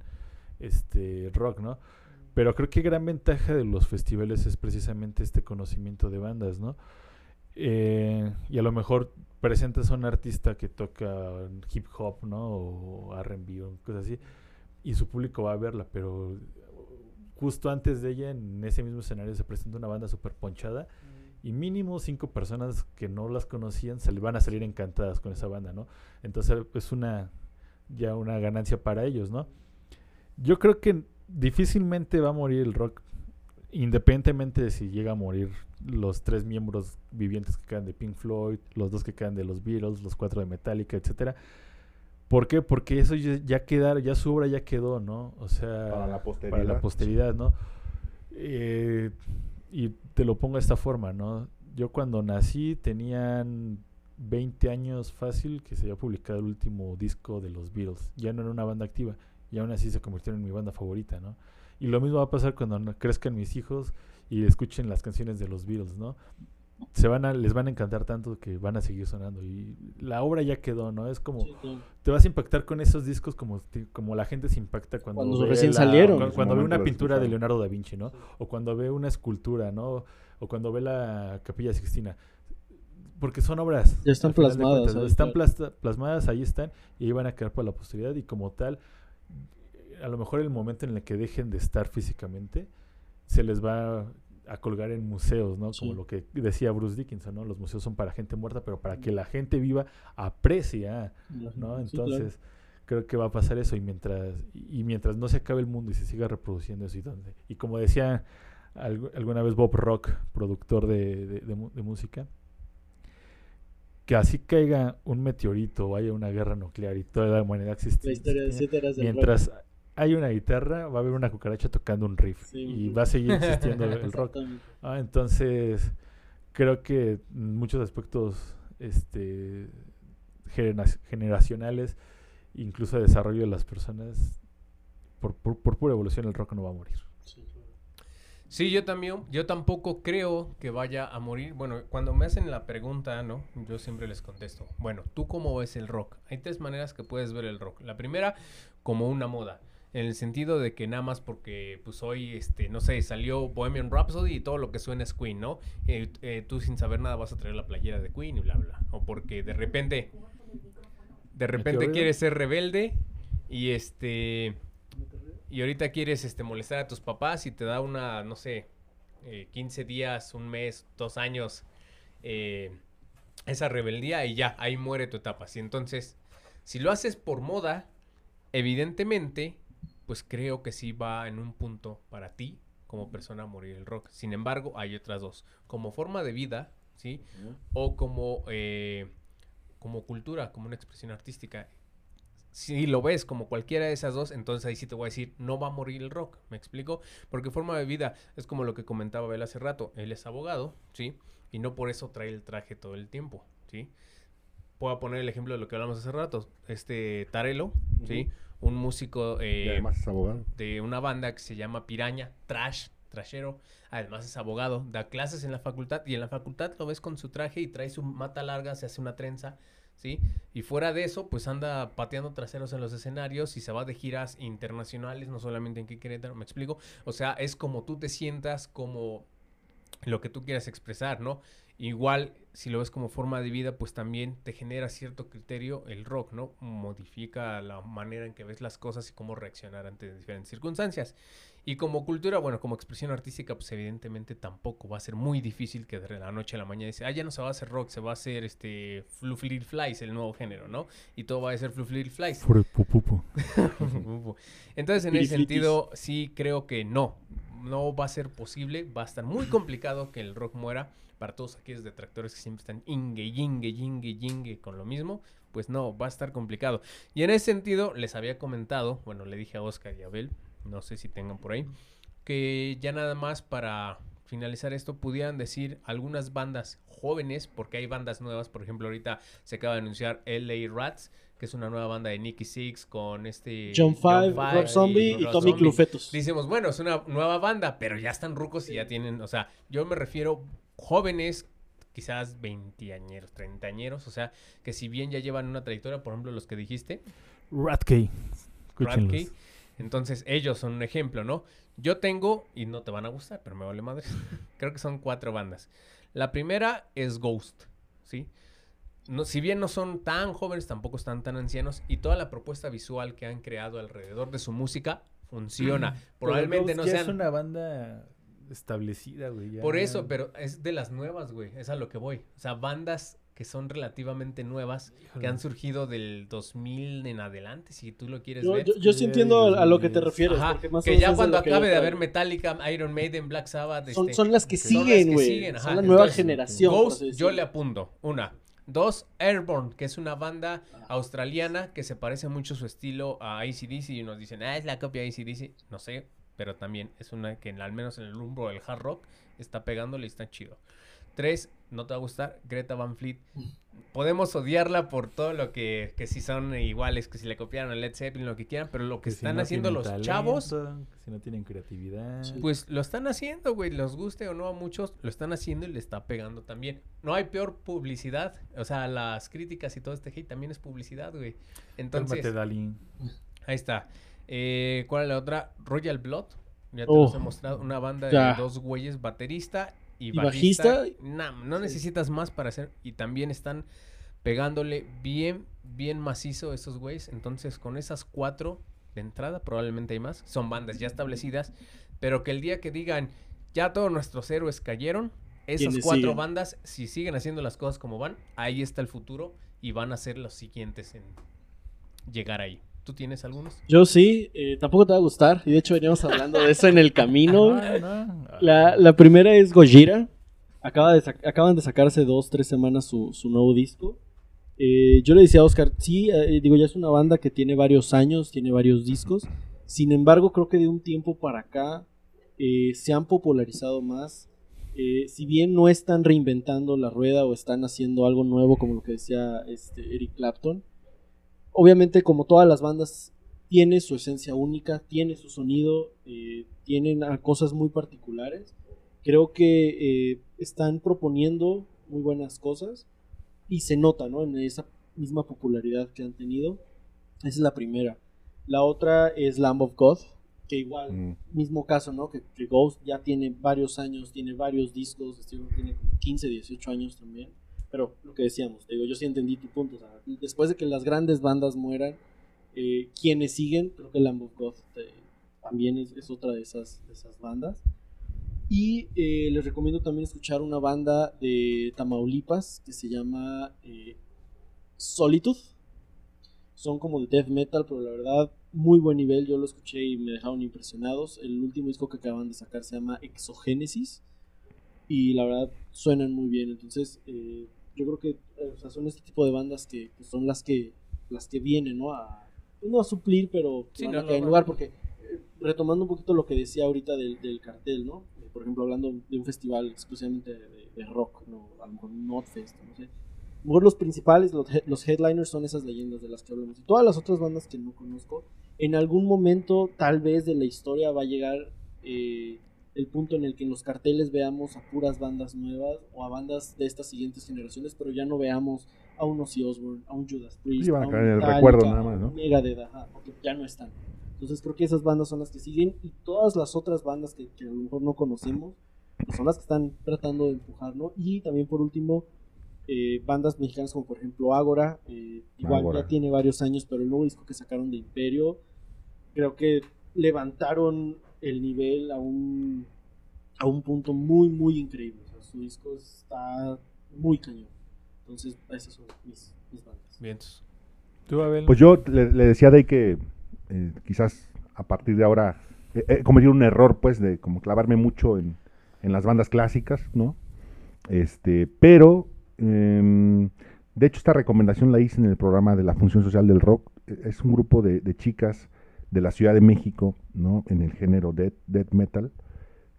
S4: este rock, ¿no? Pero creo que gran ventaja de los festivales es precisamente este conocimiento de bandas, ¿no? Eh, y a lo mejor presentas a un artista que toca hip hop, ¿no? O R&B o cosas así, y su público va a verla, pero justo antes de ella, en ese mismo escenario, se presenta una banda súper ponchada y mínimo cinco personas que no las conocían se le van a salir encantadas con esa banda, ¿no? Entonces es una ya una ganancia para ellos, ¿no? Yo creo que difícilmente va a morir el rock, independientemente de si llega a morir los tres miembros vivientes que quedan de Pink Floyd, los dos que quedan de los Beatles, los cuatro de Metallica, etcétera. ¿Por qué? Porque eso ya, quedaron, ya su obra ya quedó, ¿no? O sea,
S7: Para la posteridad.
S4: para la posteridad, ¿no? Eh, y te lo pongo de esta forma, ¿no? Yo cuando nací tenían 20 años fácil que se había publicado el último disco de los Beatles. Ya no era una banda activa y aún así se convirtieron en mi banda favorita, ¿no? Y lo mismo va a pasar cuando crezcan mis hijos y escuchen las canciones de los Beatles, ¿no? Se van a, les van a encantar tanto que van a seguir sonando y la obra ya quedó, ¿no? Es como
S5: Sí,
S4: te vas a impactar con esos discos como, como la gente se impacta cuando,
S5: Cuando
S4: ve
S5: recién
S4: la-
S5: salieron.
S4: Cuando, ve una pintura de. Leonardo da Vinci, ¿no? O cuando ve una escultura, ¿no? O cuando ve la Capilla Sixtina. Porque son obras.
S5: Ya están plasmadas
S4: cuentas, ¿no?
S5: ahí,
S4: Están
S5: claro.
S4: plasta- plasmadas, ahí están, y ahí van a quedar para la posteridad. Y como tal, a lo mejor el momento en el que dejen de estar físicamente, se les va a colgar en museos, ¿no? Como
S5: Sí.
S4: lo que decía Bruce Dickinson, ¿no? Los museos son para gente muerta, pero para que la gente viva aprecie, ah, ¿no?
S5: Sí, claro.
S4: Entonces, creo que va a pasar eso y mientras y mientras no se acabe el mundo y se siga reproduciendo eso y donde y como decía algu- alguna vez Bob Rock, productor de, de- de mu- de música, que así caiga un meteorito o haya una guerra nuclear y toda la humanidad existe,
S5: rock.
S4: Hay una guitarra va a haber una cucaracha tocando un riff
S5: Sí,
S4: y va a seguir existiendo el rock. Ah, entonces, creo que en muchos aspectos este, genera- generacionales, incluso de desarrollo de las personas, por, por, por pura evolución el rock no va a morir.
S5: Sí.
S3: Sí, yo también, yo tampoco creo que vaya a morir. Bueno, cuando me hacen la pregunta, ¿no? Yo siempre les contesto. Bueno, ¿tú cómo ves el rock? Hay tres maneras que puedes ver el rock. La primera, como una moda. En el sentido de que nada más porque, pues hoy, este, no sé, salió Bohemian Rhapsody y todo lo que suena es Queen, ¿no? Eh, eh, tú sin saber nada vas a traer la playera de Queen y bla, bla. O porque de repente, de repente quieres ser rebelde y este y ahorita quieres este molestar a tus papás y te da una, no sé, eh, 15 días, un mes, dos años, eh, esa rebeldía y ya, ahí muere tu etapa. Y entonces, si lo haces por moda, evidentemente, pues creo que sí va en un punto para ti como persona a morir el rock. Sin embargo, hay otras dos. Como forma de vida, ¿sí? O como, eh, como cultura, como una expresión artística. Si lo ves como cualquiera de esas dos, entonces ahí sí te voy a decir, no va a morir el rock, ¿me explico? Porque forma de vida es como lo que comentaba Abel hace rato, él es abogado, ¿sí? Y no por eso trae el traje todo el tiempo, ¿sí? Puedo poner el ejemplo de lo que hablamos hace rato, este Tarelo, ¿sí? Un músico eh,
S7: Y además es abogado.
S3: de una banda que se llama Piraña, Trash, Trashero. Además es abogado, da clases en la facultad y en la facultad lo ves con su traje y trae su mata larga, se hace una trenza, ¿sí? Y fuera de eso, pues anda pateando traseros en los escenarios y se va de giras internacionales, no solamente en Querétaro, me explico. O sea, es como tú te sientas, como lo que tú quieras expresar, ¿no? Igual, si lo ves como forma de vida, pues también te genera cierto criterio el rock, ¿no? Modifica la manera en que ves las cosas y cómo reaccionar ante diferentes circunstancias. Y como cultura, bueno, como expresión artística, pues evidentemente tampoco va a ser muy difícil que de la noche a la mañana dice, ah, ya no se va a hacer rock, se va a hacer este Fluffy Flies, el nuevo género, ¿no? Y todo va a ser Fluffy Flies. Entonces, en ese sentido, sí creo que no. No va a ser posible. Va a estar muy complicado que el rock muera. Para todos aquellos detractores que siempre están ingue, yingue, yingue, yingue con lo mismo. Pues no, va a estar complicado. Y en ese sentido, les había comentado, bueno, le dije a Oscar y a Abel, no sé si tengan por ahí, que ya nada más para finalizar esto, pudieran decir algunas bandas jóvenes, porque hay bandas nuevas, por ejemplo, ahorita se acaba de anunciar LA Rats, que es una nueva banda de Nicky Six con este
S5: John Five, Rob Zombie y Tommy
S3: Zombie.
S5: Clufetos.
S3: Decimos, bueno, es una nueva banda, pero ya están rucos y ya tienen, o sea, yo me refiero jóvenes, quizás veinteañeros, treintañeros, o sea, que si bien ya llevan una trayectoria, por ejemplo, los que dijiste,
S4: Ratkey.
S3: Radke. Entonces, ellos son un ejemplo, ¿no? Yo tengo, y no te van a gustar, pero me vale madre. Creo que son cuatro bandas. La primera es Ghost, ¿sí? No, si bien no son tan jóvenes, tampoco están tan ancianos. Y toda la propuesta visual que han creado alrededor de su música funciona. Probablemente no sean.
S4: es una banda establecida, güey. ya.
S3: Por eso, pero es de las nuevas, güey. Es a lo que voy. O sea, bandas que son relativamente nuevas, que han surgido del 2000 en adelante, si tú lo quieres
S5: Yo,
S3: ver.
S5: yo, yo sí entiendo a, a lo que te refieres.
S3: Ajá,
S5: porque más o
S3: que ya cuando acabe de haber. Metallica, Iron Maiden, Black Sabbath,
S5: Son,
S3: este,
S5: son las que
S3: son las
S5: siguen,
S3: que
S5: güey.
S3: siguen,
S5: Son
S3: ajá.
S5: la nueva
S3: Entonces,
S5: generación.
S3: Ghost, yo le apunto. Una. Dos, Airborne, que es una banda australiana que se parece mucho su estilo a ACDC y nos dicen, ah, es la copia de ACDC. No sé, pero también es una que al menos en el rumbo del hard rock está pegándole y está chido. Tres, no te va a gustar, Greta Van Fleet. Podemos odiarla por todo lo que, que si son iguales, que si le copiaron a Led Zeppelin, lo que quieran, pero lo que, están
S4: no
S3: haciendo los
S4: talento,
S3: chavos,
S4: que Si no tienen creatividad.
S3: Pues lo están haciendo, güey. Los guste o no a muchos, lo están haciendo y le está pegando también. No hay peor publicidad. O sea, las críticas y todo este hate también es publicidad, güey. Entonces,
S4: Cálmate, Dalí.
S3: ahí está. Eh, ¿Cuál es la otra? Royal Blood. Ya te
S5: Oh,
S3: los he mostrado. Una banda
S5: ya.
S3: de dos güeyes, baterista y,
S5: ¿Y
S3: bajista.
S5: bajista?
S3: Nah, no necesitas más para hacer. Y también están pegándole bien, bien macizo esos güeyes. Entonces, con esas cuatro de entrada, probablemente hay más. Son bandas ya establecidas. Pero que el día que digan, ya todos nuestros héroes cayeron, esas
S5: ¿Quiénes
S3: cuatro
S5: siguen?
S3: bandas, si siguen haciendo las cosas como van, ahí está el futuro y van a ser los siguientes en llegar ahí. ¿Tú tienes algunos?
S5: Yo sí, eh, tampoco te va a gustar. Y de hecho veníamos hablando de eso en el camino.
S4: Ah, no.
S5: La, la primera es Gojira. Acaba de acaban de sacarse dos, tres semanas su, su nuevo disco. Eh, yo le decía a Oscar, sí, eh, digo, ya es una banda que tiene varios años, tiene varios discos. Sin embargo, creo que de un tiempo para acá eh, se han popularizado más. Eh, si bien no están reinventando la rueda o están haciendo algo nuevo, como lo que decía este, Eric Clapton, obviamente como todas las bandas tiene su esencia única, tiene su sonido, eh, tienen cosas muy particulares. Creo que eh, están proponiendo muy buenas cosas y se nota, ¿no? En esa misma popularidad que han tenido. Esa es la primera. La otra es Lamb of God, que igual,
S7: Mm.
S5: mismo caso, ¿no? Que, que Ghost ya tiene varios años, tiene varios discos, tiene como 15, 18 años también. Pero lo que decíamos, digo, yo sí entendí tu punto. después de que las grandes bandas mueran, eh, quienes siguen, creo que Lamb of God eh, también es, otra de esas, bandas. Y eh, les recomiendo también escuchar una banda de Tamaulipas que se llama eh, Solitude. Son como de death metal, pero la verdad, muy buen nivel. Yo lo escuché y me dejaron impresionados. El último disco que acaban de sacar se llama Exogénesis. Y la verdad, suenan muy bien. Entonces, yo creo que eh, o sea, son este tipo de bandas que, son las que las que vienen, ¿no? A, no a suplir, pero
S3: Sí,
S5: van
S3: no,
S5: a quedar
S3: no,
S5: en lugar. Porque, eh, retomando un poquito lo que decía ahorita del, del cartel, ¿no? Eh, por ejemplo, hablando de un festival exclusivamente de, de rock, ¿no? A lo mejor un Notfest, no sé. A lo mejor los principales, los, los headliners son esas leyendas de las que hablamos. Y todas las otras bandas que no conozco, en algún momento, tal vez de la historia, va a llegar eh, el punto en el que en los carteles veamos a puras bandas nuevas o a bandas de estas siguientes generaciones, pero ya no veamos a un Ozzy Osbourne, a un Judas Priest,
S7: Sí, van a
S5: a un
S7: el
S5: Metallica,
S7: recuerdo nada más,
S5: a un
S7: ¿no?
S5: Megadeth, ajá, porque ya no están. Entonces creo que esas bandas son las que siguen y todas las otras bandas que, que a lo mejor no conocemos pues son las que están tratando de empujar, ¿no? Y también por último, eh, bandas mexicanas como por ejemplo Ágora, eh, igual ya tiene varios años, pero el nuevo disco que sacaron de Imperio, creo que levantaron el nivel a un, a un punto muy, muy increíble. O sea, su disco está muy cañón. Entonces, esas son mis, mis bandas.
S3: Vientos.
S4: ¿Tú, Abel?
S7: Pues yo le, le decía a Day que eh, quizás a partir de ahora he, he cometido un error, pues, de como clavarme mucho en, en las bandas clásicas, ¿no? Este, pero, em, de hecho, esta recomendación la hice en el programa de la Función Social del Rock. E- Es un grupo de, de chicas de la Ciudad de México, ¿no? En el género death, death metal,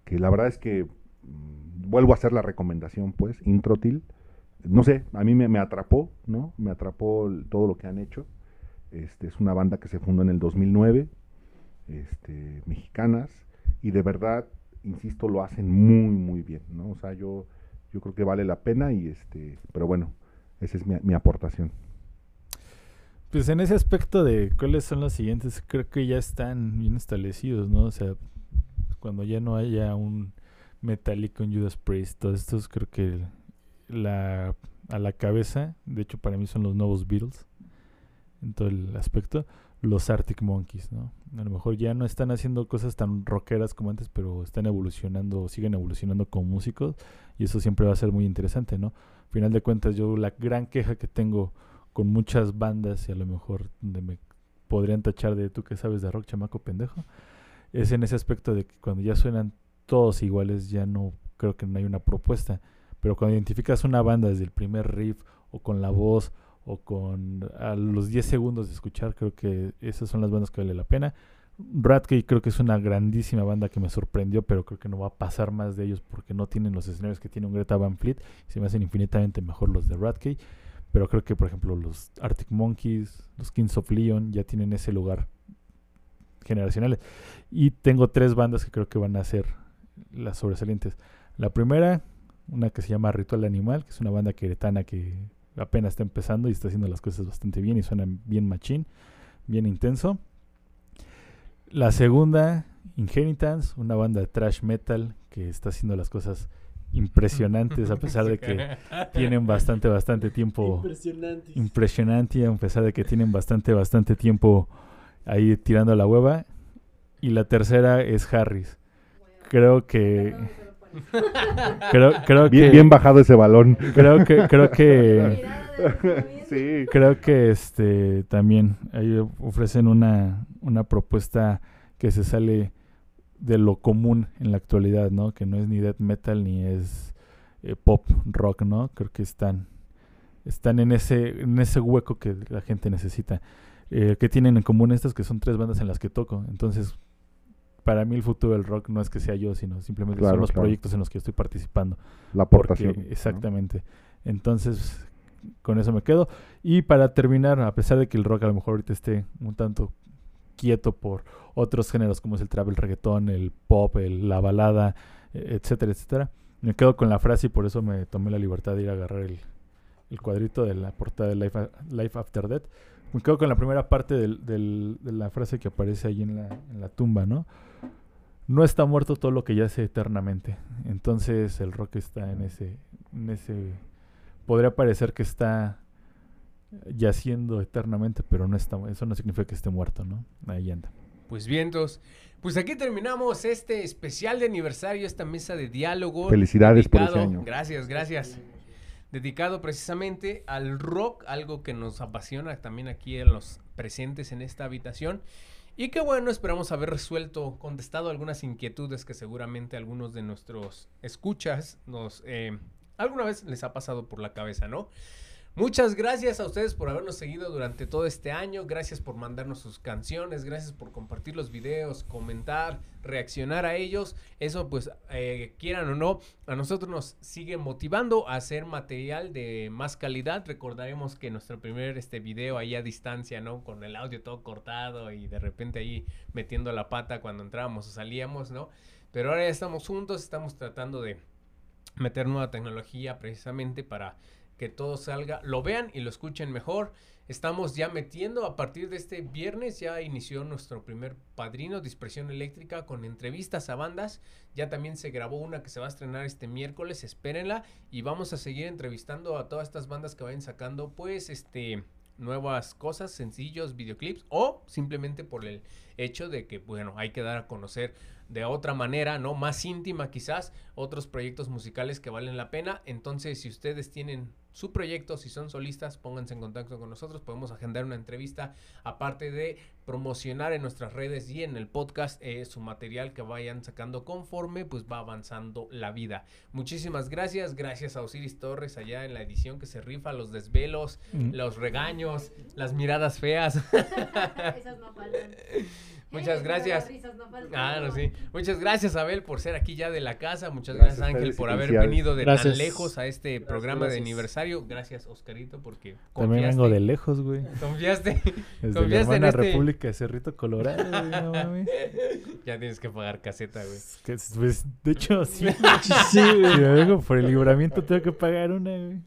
S7: que la verdad es que mm, vuelvo a hacer la recomendación, pues, Introtil. No sé, a mí me, atrapó, ¿no? Me atrapó todo lo que han hecho. Este, es una banda que se fundó en el 2009, este, mexicanas, y de verdad, insisto, lo hacen muy, muy bien, ¿no? O sea, yo, yo creo que vale la pena, y este, pero bueno, esa es mi, mi aportación.
S4: Pues en ese aspecto de cuáles son los siguientes, creo que ya están bien establecidos, ¿no? O sea, cuando ya no haya un Metallica, un Judas Priest, todos estos creo que la, a la cabeza, de hecho para mí son los nuevos Beatles, en todo el aspecto, los Arctic Monkeys, ¿no? A lo mejor ya no están haciendo cosas tan rockeras como antes, pero están evolucionando, siguen evolucionando como músicos, y eso siempre va a ser muy interesante, ¿no? Al final de cuentas, yo la gran queja que tengo con muchas bandas y a lo mejor donde me podrían tachar de tú que sabes de rock chamaco pendejo es en ese aspecto de que cuando ya suenan todos iguales ya no creo que no hay una propuesta. Pero cuando identificas una banda desde el primer riff o con la voz o con a los 10 segundos de escuchar creo que esas son las bandas que vale la pena. Radkey creo que es una grandísima banda que me sorprendió pero creo que no va a pasar más de ellos porque no tienen los escenarios que tiene un Greta Van Fleet se me hacen infinitamente mejor los de Radkey pero creo que, por ejemplo, los Arctic Monkeys, los Kings of Leon ya tienen ese lugar generacionales. Y tengo tres bandas que creo que van a ser las sobresalientes. La primera, una que se llama Ritual Animal, que es una banda queretana que apenas está empezando y está haciendo las cosas bastante bien y suena bien machín, bien intenso. La segunda, Inheritance, una banda de thrash metal que está haciendo las cosas impresionantes a pesar de que tienen bastante, bastante tiempo
S5: Impresionante.
S4: impresionante, a pesar de que tienen bastante, bastante tiempo ahí tirando la hueva. Y la tercera es Harris. Creo que. Creo, creo
S7: Bien,
S4: que.
S7: bien bajado ese balón.
S4: Creo que. Creo que.
S7: Sí.
S4: Creo que este también ahí ofrecen una, una propuesta que se sale de lo común en la actualidad, ¿no? Que no es ni death metal ni es eh, pop rock, ¿no? Creo que están están en ese en ese hueco que la gente necesita. Eh, ¿Qué tienen en común estas? Que son tres bandas en las que toco. Entonces, para mí el futuro del rock no es que sea yo, sino simplemente
S7: Claro,
S4: son los
S7: claro.
S4: proyectos en los que estoy participando.
S7: La
S4: Porque-
S7: aportación. ¿no?
S4: exactamente. Entonces, con eso me quedo. Y para terminar, a pesar de que el rock a lo mejor ahorita esté un tanto inquieto por otros géneros como es el travel reggaetón, el pop, el- la balada, e- etcétera, etcétera. Me quedo con la frase y por eso me tomé la libertad de ir a agarrar el, el cuadrito de la portada de Life, After Death. Me quedo con la primera parte del- del- de la frase que aparece ahí en la, tumba, ¿no? No está muerto todo lo que yace eternamente. Entonces el rock está en ese, en ese... Podría parecer que está yaciendo eternamente, pero no está, eso no significa que esté muerto, ¿no? Ahí anda.
S3: Pues vientos. Pues aquí terminamos este especial de aniversario, esta mesa de diálogo.
S7: Felicidades por ese
S3: dedicado-
S7: año.
S3: Gracias, gracias. Dedicado precisamente al rock, algo que nos apasiona también aquí en los presentes en esta habitación. Y que bueno, esperamos haber resuelto, contestado algunas inquietudes que seguramente algunos de nuestros escuchas nos eh, alguna vez les ha pasado por la cabeza, ¿no? Muchas gracias a ustedes por habernos seguido durante todo este año. Gracias por mandarnos sus canciones. Gracias por compartir los videos, comentar, reaccionar a ellos. Eso pues eh, quieran o no, a nosotros nos sigue motivando a hacer material de más calidad. Recordaremos que nuestro primer este video ahí a distancia, ¿no? Con el audio todo cortado y de repente ahí metiendo la pata cuando entrábamos o salíamos, ¿no? Pero ahora ya estamos juntos, estamos tratando de meter nueva tecnología precisamente para que todo salga, lo vean y lo escuchen mejor. Estamos ya metiendo a partir de este viernes, ya inició nuestro primer padrino, Dispersión Eléctrica, con entrevistas a bandas. Ya también se grabó una que se va a estrenar este miércoles, espérenla. Y vamos a seguir entrevistando a todas estas bandas que vayan sacando, pues, este nuevas cosas, sencillos, videoclips o simplemente por el hecho de que, bueno, hay que dar a conocer de otra manera, ¿no? Más íntima quizás, otros proyectos musicales que valen la pena. Entonces, si ustedes tienen su proyecto, si son solistas, pónganse en contacto con nosotros. Podemos agendar una entrevista, aparte de promocionar en nuestras redes y en el podcast eh, su material que vayan sacando conforme pues va avanzando la vida. Muchísimas gracias, gracias a Osiris Torres allá en la edición que se rifa, los desvelos,
S4: Mm.
S3: los regaños, las miradas feas.
S8: Esas no faltan.
S3: Muchas gracias.
S8: risas no.
S3: Ah, no, sí. Muchas gracias, Abel, por ser aquí ya de la casa. Muchas
S7: Gracias
S3: Ángel, por haber venido de
S5: Gracias.
S3: tan lejos a este programa de aniversario. Gracias, Oscarito, porque
S4: También vengo de lejos, güey.
S3: Confiaste.
S4: Desde la
S3: Confiaste en
S4: hermana
S3: este-
S4: República de Cerrito, Colorado, güey, no mames.
S3: Ya tienes que pagar caseta, güey.
S4: Es que, pues, de hecho, sí.
S5: Sí, güey.
S4: Si me vengo por el libramiento, tengo que pagar una, güey.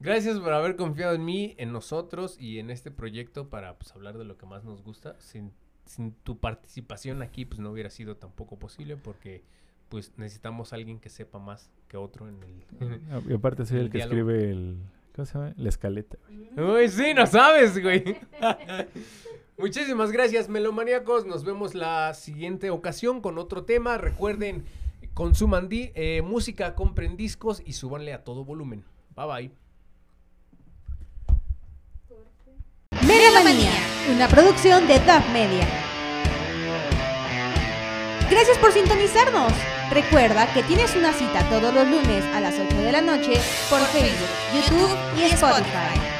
S3: Gracias por haber confiado en mí, en nosotros y en este proyecto para pues, hablar de lo que más nos gusta. Sin, sin tu participación aquí, pues no hubiera sido tampoco posible porque pues necesitamos a alguien que sepa más que otro en el...
S4: Ah, Y aparte soy el,
S3: El
S4: que
S3: diálogo.
S4: escribe el... ¿Cómo se llama? La escaleta. güey.
S3: Uy, sí, no sabes, güey. Muchísimas gracias, melomaníacos. Nos vemos la siguiente ocasión con otro tema. Recuerden, consuman di- eh, música, compren discos y súbanle a todo volumen. Bye bye.
S8: Melomanía, una producción de DAF Media. Gracias por sintonizarnos. Recuerda que tienes una cita todos los lunes a las 8 de la noche por Facebook, YouTube y Spotify.